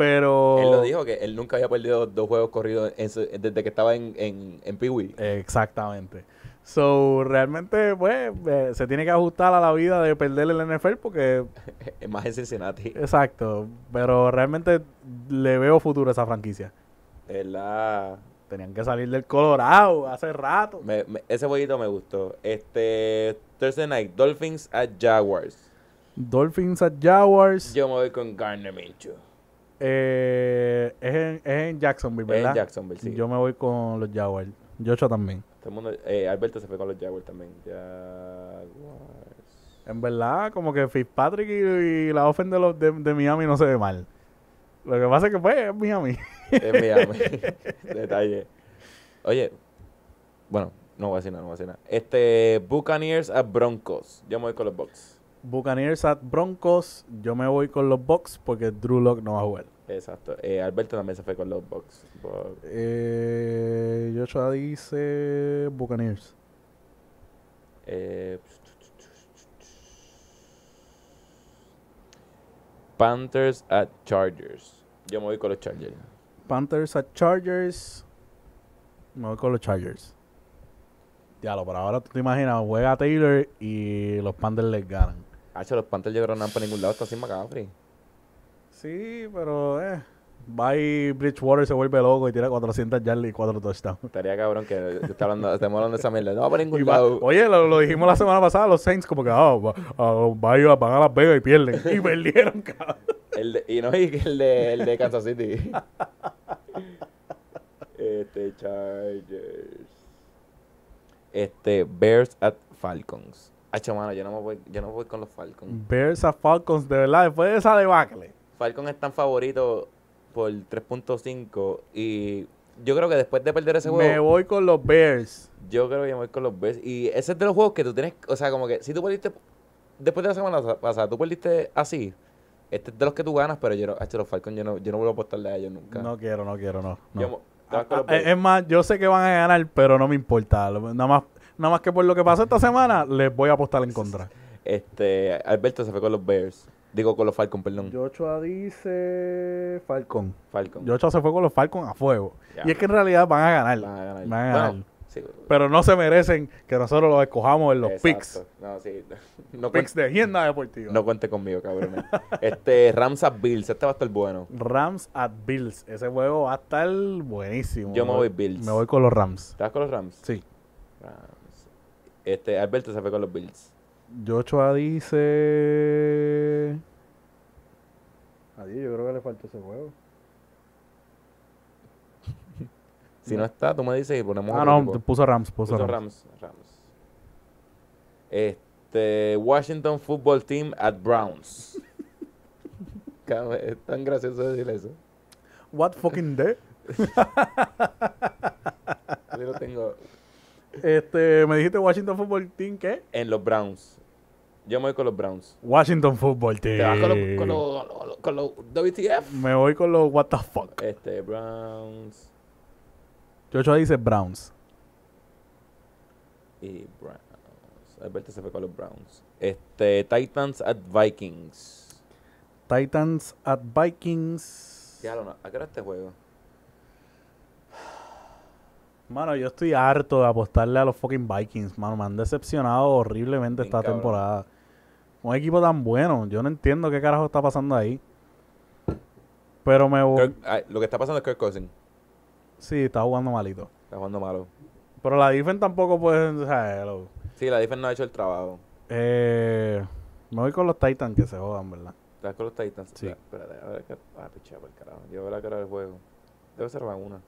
Pero Él lo dijo, que él nunca había perdido dos juegos corridos en su- desde que estaba en, en, en Pee-Wee. Exactamente. So, realmente, pues, eh, se tiene que ajustar a la vida de perder el NFL porque, [laughs] Es más en Cincinnati. exacto, pero realmente le veo futuro a esa franquicia. Es la... Tenían que salir del Colorado hace rato. Me- me- ese jueguito me gustó. Este Thursday Night, Dolphins at Jaguars. Dolphins at Jaguars. Yo me voy con Garner Minshew. Eh, es, en, es en Jacksonville, Es ¿verdad? en Jacksonville, sí. Yo me voy con los Jaguars. Yocho también. Todo el mundo, eh, Alberto se fue con los Jaguars también. Jaguars. En verdad, como que Fitzpatrick y, y la ofen de, los, de, de Miami no se ve mal. Lo que pasa es que, pues, es Miami. Es Miami. [laughs] [laughs] Detalle. Oye, bueno, No voy a decir nada, no voy a decir nada. Este, Buccaneers a Broncos. Yo me voy con los Bucks. Buccaneers at Broncos. Yo me voy con los Bucks porque Drew Lock no va a jugar. Exacto. Eh, Alberto también se fue con los Bucks. Bu- Eh, Joshua dice Buccaneers. eh, Panthers at Chargers. Yo me voy con los Chargers. Panthers at Chargers. Me voy con los Chargers. Ya lo, por ahora tú te imaginas, juega Taylor y los Panthers les ganan. Hacho, los Panthers llegaron no van para ningún lado, está sin McCaffrey. Sí, pero eh. Va y Bridgewater se vuelve loco y tira 400 yardas y 4 touchdowns. Estaría cabrón que yo esté hablando, estemos hablando de esa mierda. No va para Y ningún va- lado. oye, lo, lo dijimos la semana pasada, los Saints como que ah, va, ah, va a- van a Las Vegas y pierden. Y [laughs] perdieron, cabrón. El de- y no y el de, el de Kansas City. este, Chargers. Este, Bears at Falcons. Hacho, mano, yo no, me voy, yo no voy con los Falcons. Bears a Falcons, de verdad, después de esa debacle. Falcons están favoritos por 3.5 y yo creo que después de perder ese Me juego, voy con los Bears. yo creo que me voy con los Bears. Y ese es de los juegos que tú tienes, o sea, como que si tú perdiste, después de la semana pasada, tú perdiste así, este es de los que tú ganas, pero yo no, hacho, los Falcons yo no, yo no vuelvo a apostarle a ellos nunca. No quiero, no quiero, no. Yo Ah, es más, yo sé que van a ganar, pero no me importa. Nada más, nada más que por lo que pasó esta semana, les voy a apostar en contra. Este, Alberto se fue con los Bears. Digo, con los Falcons, perdón. Joshua dice Falcon. Falcons. Joshua se fue con los Falcons a fuego. Ya. Y es que en realidad van a ganar. Van a ganar. Van a ganar. Bueno, sí. Pero no se merecen que nosotros los escojamos en los Exacto. picks. No, sí. [laughs] No, Picks de Agenda Deportiva. no cuente conmigo, cabrón. [laughs] este, Rams at Bills. Este va a estar bueno. Rams at Bills. Ese juego va a estar buenísimo. Yo me voy Bills. Me voy con los Rams. ¿Te vas con los Rams? Sí. Rams. Este, Alberto se fue con los Bills. Joshua dice. Adiós, yo creo que le falta ese juego. [laughs] Si no está, tú me dices y ponemos Ah, no, puso Rams, puso, Puso Rams. Rams. Rams. Este, Washington Football Team at Browns. [laughs] Es tan gracioso decir eso. What fucking day? [laughs] Yo lo tengo Este, me dijiste Washington Football Team, ¿qué? en los Browns. Yo me voy con los Browns. Washington Football Team. ¿Te vas con los, con los, con los WTF? Me voy con los What the fuck. Este, Browns Joshua dice Browns. y Browns. Alberto se fue con los Browns. Este, Titans at Vikings. Titans at Vikings. Ya no. ¿A qué hora este juego? Mano, yo estoy harto de apostarle a los fucking Vikings, mano. Me han decepcionado horriblemente Bien esta cabrón. temporada. Un equipo tan bueno. Yo no entiendo qué carajo está pasando ahí. Pero me voy. Lo que está pasando es Kirk Cousins. Sí, está jugando malito. Está jugando malo. Pero la defense tampoco puede. o sea, hello. Sí, la defensa no ha hecho el trabajo. Eh, me voy con los Titans que se jodan, ¿verdad? ¿Te vas con los Titans? Sí. Espérate, a ver qué. Ah, pichea por el carajo. Yo veo la cara del juego. Debe ser la una.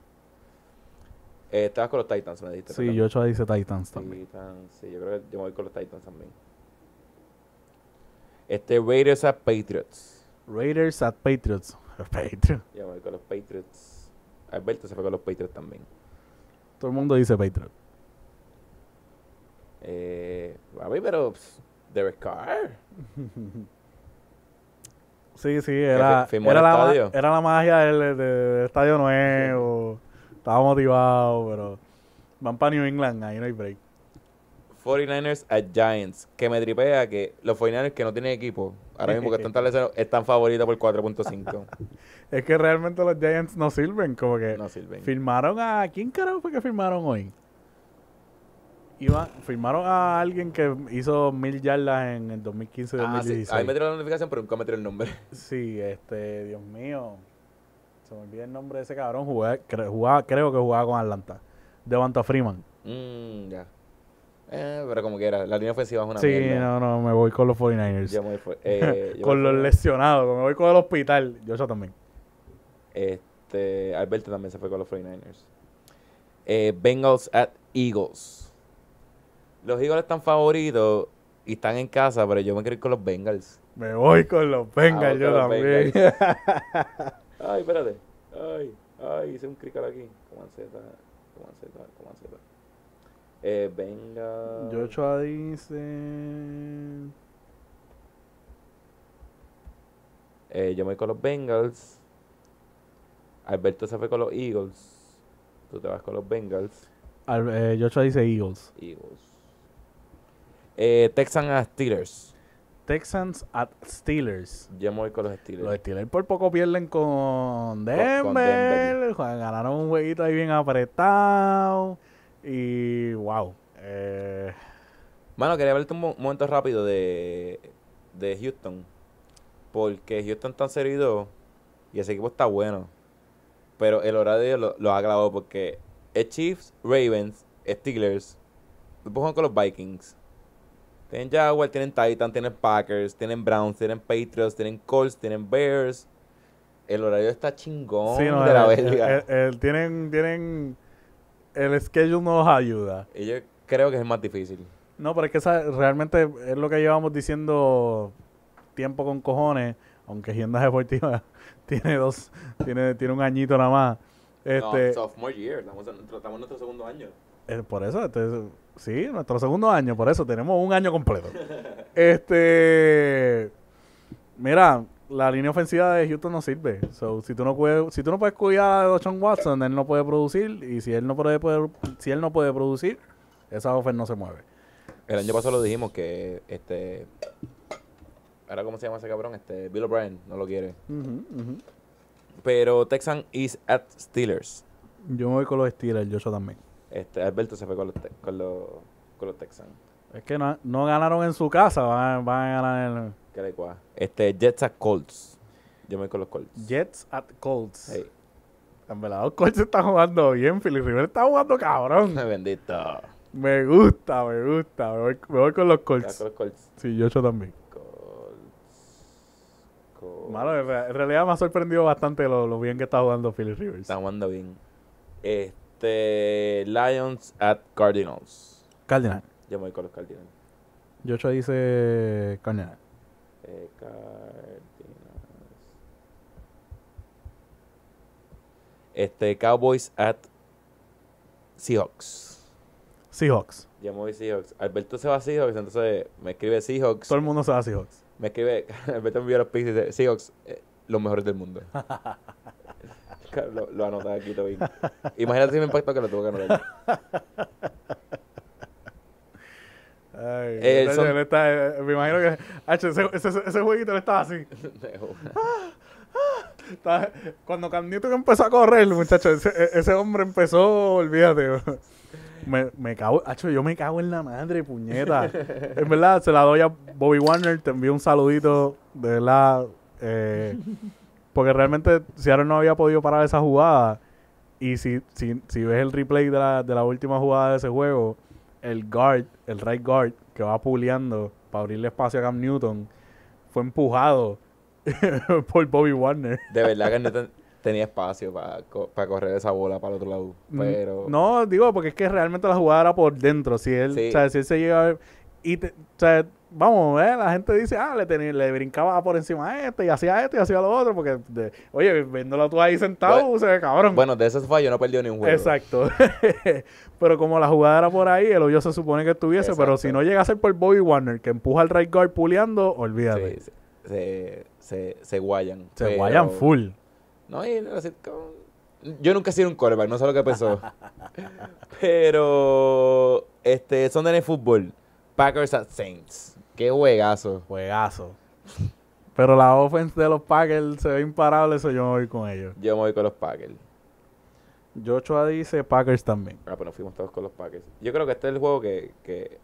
Eh, vas con los Titans, me dijiste. Sí, ¿verdad? Joshua dice Titans también. Titans. Sí, yo creo que yo me voy con los Titans también. Este, Raiders at Patriots. Raiders at Patriots. [laughs] Patriots. Yo me voy con los Patriots. Alberto se fue con los Patriots también. Todo el mundo dice Patriots. Eh, a ver, pero. pss, Derek Carr. [laughs] Sí, sí, era, era, la, era la magia del, del- del estadio nuevo. Estaba motivado, pero van para New England, ahí no hay break. 49ers at Giants. Que me tripea que los 49ers que no tienen equipo, ahora mismo que están tan lesionados, están favoritos por 4.5. [laughs] Es que realmente los Giants no sirven, como que No sirven. firmaron a... ¿Quién carajo fue que firmaron hoy? Iba, firmaron a alguien que hizo mil yardas en el 2015 Ah, sí. 2016. Ahí me tiró la notificación, pero nunca me tiró el nombre. Sí, este, Dios mío. Se me olvida el nombre de ese cabrón. Cre- jugaba- creo que jugaba con Atlanta. Devonta Freeman. Mm, ya. Eh, pero como quiera, la línea ofensiva es una sí, mierda. no, no, me voy con los 49ers. [laughs] Yo me voy fu- eh, yo con los lesionados. Me voy con el hospital. Yo eso también. Este, Alberto también se fue con los 49ers. Eh, Bengals at Eagles. Los Eagles están favoritos y están en casa, pero yo me quiero ir con los Bengals. Me voy con los Bengals, Ah, yo también. Bengals. [laughs] Ay, espérate. Ay, ay, hice un crical aquí. Command Z, Command Z, Command Z. Eh, venga. Joshua dice. Eh, yo me voy con los Bengals. Alberto se fue con los Eagles. Tú te vas con los Bengals. Al- eh, Joshua dice Eagles. Eagles. Eh, Texans a Steelers. Texans at Steelers. Yo me voy con los Steelers. Los Steelers por poco pierden con Denver. con Denver. Ganaron un jueguito ahí bien apretado. Y wow. Eh, Mano, quería hablarte un mo- momento rápido de, de Houston. Porque Houston está 0 y 2 y ese equipo está bueno. Pero el horario lo, lo ha clavado porque es Chiefs, Ravens, Steelers. Después con los Vikings. Tienen Jaguars, tienen Titans, tienen Packers, tienen Browns, tienen Patriots, tienen Colts, tienen Bears. El horario está chingón sí, no, de la verga. tienen, tienen. El schedule no los ayuda. Y yo creo que es el más difícil. No, pero es que esa- realmente es lo que llevamos diciendo tiempo con cojones, aunque Agenda Deportiva [laughs] tiene dos, tiene, tiene un añito nada más. Este, no, sophomore year. Estamos en, nuestro- estamos en nuestro segundo año. eh, por eso, este, sí, nuestro segundo año, por eso tenemos un año completo. este, mira, la línea ofensiva de Houston no sirve. So, si tú no puedes, si tú no puedes cuidar a Sean Watson, él no puede producir y si él no puede, puede- si él no puede producir, esa offense no se mueve. El año pasado lo dijimos que este. Ahora, ¿cómo se llama ese cabrón? Este, Bill O'Brien no lo quiere. Pero Texan is at Steelers. Yo me voy con los Steelers, yo también. Este, Alberto se fue con los, te- con los, con los Texans. Es que no, no ganaron en su casa, van, a- van a ganar en ¿Qué le? Este, Jets at Colts. Yo me voy con los Colts. Jets at Colts. Hey, En verdad, los Colts están jugando bien. Philip Rivera está jugando cabrón. bendito. Me gusta, me gusta. Me voy, me voy con los Colts. con los Colts. Sí, yo, yo también. Colts. Colts. Mano, en, rea- en realidad me ha sorprendido bastante lo, lo bien que está jugando Philip Rivers. Están jugando bien. Este, Lions at Cardinals. Cardinal. Yo me voy con los Cardinals. Yocho dice Cardinal. Eh, Cardinals. Este, Cowboys at Seahawks. Seahawks. Yo me voy Seahawks. Alberto se va a Seahawks, entonces me escribe Seahawks. Todo el mundo se va a Seahawks. Me escribe, [laughs] Alberto me envió los pics y dice, Seahawks, eh, los mejores del mundo. [laughs] lo, lo aquí todo bien. Imagínate si me impactó que lo tuvo que anotar. Ay, Eh, muchacho, son- él está- eh, me imagino que Hacho, ese, ese, ese jueguito él estaba así. [laughs] Estaba- cuando Cam Newton empezó a correr, muchacho, ese, e- ese hombre empezó, olvídate. Me, me cago, Hacho, yo me cago en la madre, puñeta. en verdad, se la doy a Bobby Warner, te envío un saludito, de verdad. eh, porque realmente Seattle no había podido parar esa jugada. Y si, si, si ves el replay de la, de la última jugada de ese juego, el guard, el right guard, que va puleando para abrirle espacio a Cam Newton, fue empujado [laughs] por Bobby Warner. De verdad que Newton tenía espacio para correr esa bola para el otro lado. Pero Mm, No, digo, porque es que realmente la jugada era por dentro. Si él, Sí. o sea, si él se llega a ver- y te- o sea, vamos, ¿eh? la gente dice, ah, le, tenía- le brincaba por encima a este y hacía esto y hacía lo otro, porque, de- oye, viéndolo tú ahí sentado, Bueno, se ve cabrón. bueno, de esos fallos no perdió ni un juego. Exacto. [laughs] pero como la jugada era por ahí, el hoyo se supone que estuviese, pero si no llega a ser por Bobby Warner, que empuja al right guard puleando, olvídate. Sí, se, se, se, guayan. Se Pero- guayan full. No, y así como- yo nunca he sido un quarterback, no sé lo que pensó. [laughs] Pero este Sunday Night Football, Packers at Saints. Qué juegazo. Juegazo. Pero la offense de los Packers se ve imparable, eso yo me voy con ellos. Yo me voy con los Packers. Joshua dice Packers también. Ah, pues nos fuimos todos con los Packers. Yo creo que este es el juego que, que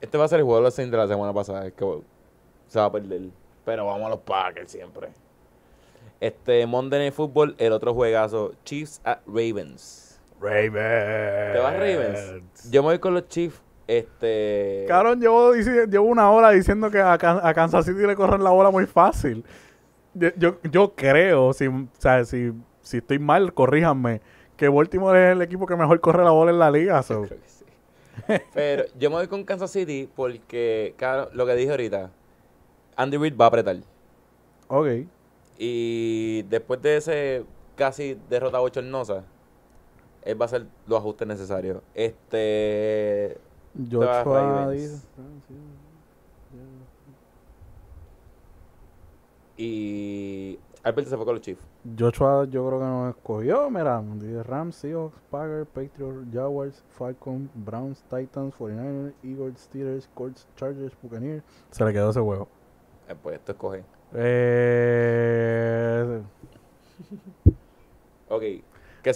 este va a ser el juego de los Saints de la semana pasada, el que se va a perder. Pero vamos a los Packers siempre. Este Monday Night Football, el otro juegazo, Chiefs at Ravens. Ravens. ¿Te vas Ravens? Yo me voy con los Chiefs. Este. Cabrón, llevo, una hora diciendo que a, Kansas City le corren la bola muy fácil. Yo, yo, yo creo, si, o sea, si, si estoy mal, corríjanme, que Baltimore es el equipo que mejor corre la bola en la liga. so. Creo que sí. Pero yo me voy con Kansas City porque, claro, lo que dije ahorita, Andy Reid va a apretar. Ok. Y después de ese casi derrota bochornosa, Él va a hacer los ajustes necesarios. Este. Joshua Ravens. Y. Alberto se fue con los Chiefs. Joshua yo creo que nos escogió, mira, Rams, Seahawks, Packers, Patriots, Jaguars, Falcons, Browns, Titans, 49ers, Eagles, Steelers, Colts, Chargers, Buccaneers. Se le quedó ese huevo. Eh, pues esto escoge. Eh, Ok.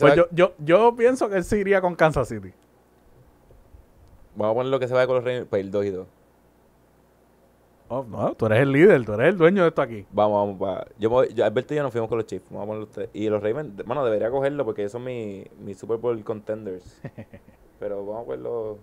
Pues yo, yo, yo pienso que él se iría con Kansas City. Vamos a poner lo que se vaya con los Ravens. Pues el 2 y 2. Oh, no, tú eres el líder, tú eres el dueño de esto aquí. Vamos, vamos. Va. Yo, me voy- yo- Alberto y yo nos fuimos con los Chiefs. Vamos a ponerlo ustedes. Y los Ravens, bueno, debería cogerlo porque esos son mis mi Super Bowl contenders. [laughs] Pero vamos a ponerlo.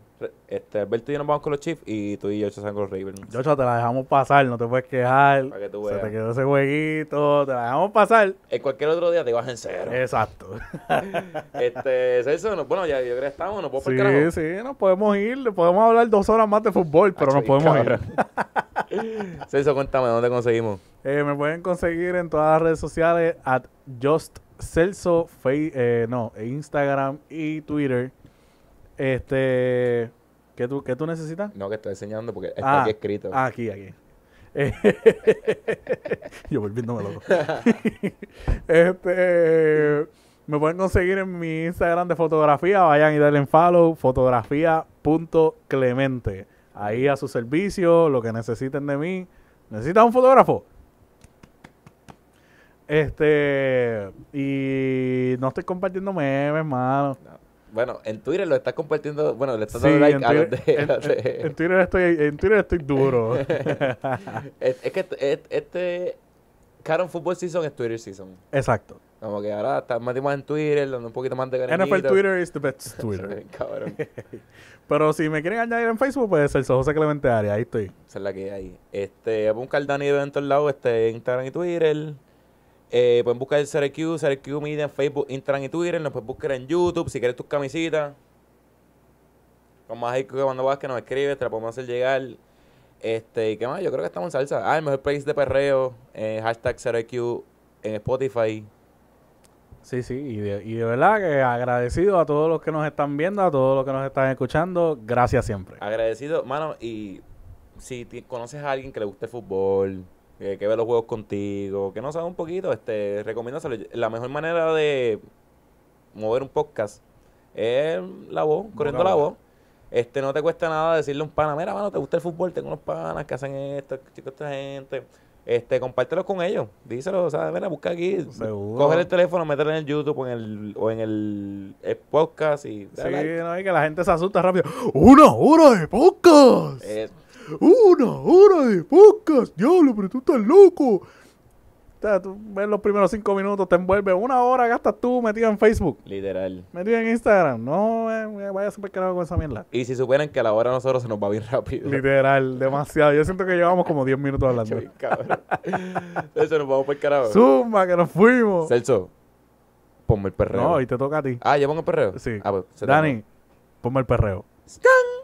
Este, Alberto y yo nos vamos con los Chiefs y tú y yo se van con los Ravens. Joshua, te la dejamos pasar, no te puedes quejar. Para que tú Se veas. te quedó ese jueguito, te la dejamos pasar. En cualquier otro día te vas en cero. Exacto. [laughs] Este, Celso, no- bueno, ya yo creo que estamos, no puedo por Sí, carajo. sí, nos podemos ir, podemos hablar dos horas más de fútbol, pero nos podemos ir. [laughs] Celso, cuéntame, ¿dónde conseguimos? Eh, me pueden conseguir en todas las redes sociales at Just Celso, eh, no, Instagram y Twitter. Este, ¿qué tú, qué tú necesitas? No, que estoy enseñando porque está Ah, aquí escrito. Ah, aquí, aquí. Eh, [laughs] Yo volviéndome loco. [laughs] este, me pueden conseguir en mi Instagram de fotografía. Vayan y denle en follow. Fotografía.clemente. Ahí a su servicio, lo que necesiten de mí. ¿Necesitas un fotógrafo? Este, y no estoy compartiendo memes, mano. Bueno, en Twitter lo estás compartiendo, bueno, le estás Sí, dando like en, a los de... en- a los de- en- en Twitter estoy, en Twitter estoy duro. [laughs] es, es que este, este Caron Football Season es Twitter Season. Exacto. Como que ahora está más más en Twitter, dando un poquito más de NFL cariñito. Twitter is the best [laughs] Twitter. Cabrón. [laughs] Pero si me quieren añadir en Facebook, puede ser José Clemente Arias. Ahí estoy. Esa es la que hay. Este, voy a buscar Dani de en todos lados, este, Instagram y Twitter. Eh, pueden buscar el CRQ, CRQ Media en Facebook, Instagram y Twitter. Nos pueden buscar en YouTube si quieres tus camisitas. Con más que cuando vas que nos escribes, te la podemos hacer llegar. Este, ¿y qué más? Yo creo que estamos en salsa. Ah, el mejor país de perreo. Eh, hashtag CRQ en Spotify. Sí, sí. Y de, y de verdad que agradecido a todos los que nos están viendo, a todos los que nos están escuchando. Gracias siempre. Agradecido, mano, y si conoces a alguien que le guste el fútbol, que, que ve los juegos contigo, que no sabe un poquito, este, recomiéndaselo. La mejor manera de mover un podcast es la voz, corriendo la voz. Este, no te cuesta nada decirle a un pana, mira, mano, ¿te gusta el fútbol? Tengo unos panas que hacen esto, chicos, esta gente. Este, compártelo con ellos. Díselo, o sea, mira, busca aquí. Seguro. Coge el teléfono, mételo en el YouTube o en el, o en el, el podcast y Sí, like. no, y que la gente se asusta rápido. ¡Una hora de podcast! Eh, ¡Una hora de podcast! ¡Diablo, pero tú estás loco! O sea, tú ves los primeros cinco minutos, te envuelve. Una hora gastas tú metido en Facebook, literal. metido en Instagram. No eh, vaya carajo con esa mierda. Y si supieran que a la hora de nosotros se nos va bien rápido. Literal, demasiado. Yo siento que llevamos como 10 minutos hablando. Eso nos vamos por el carajo. Zumba, que nos fuimos. Celso, ponme el perreo. No, y te toca a ti. Ah, ¿ya pongo el perreo? Sí. Ah, pues, Dani, ponme el perreo. toca.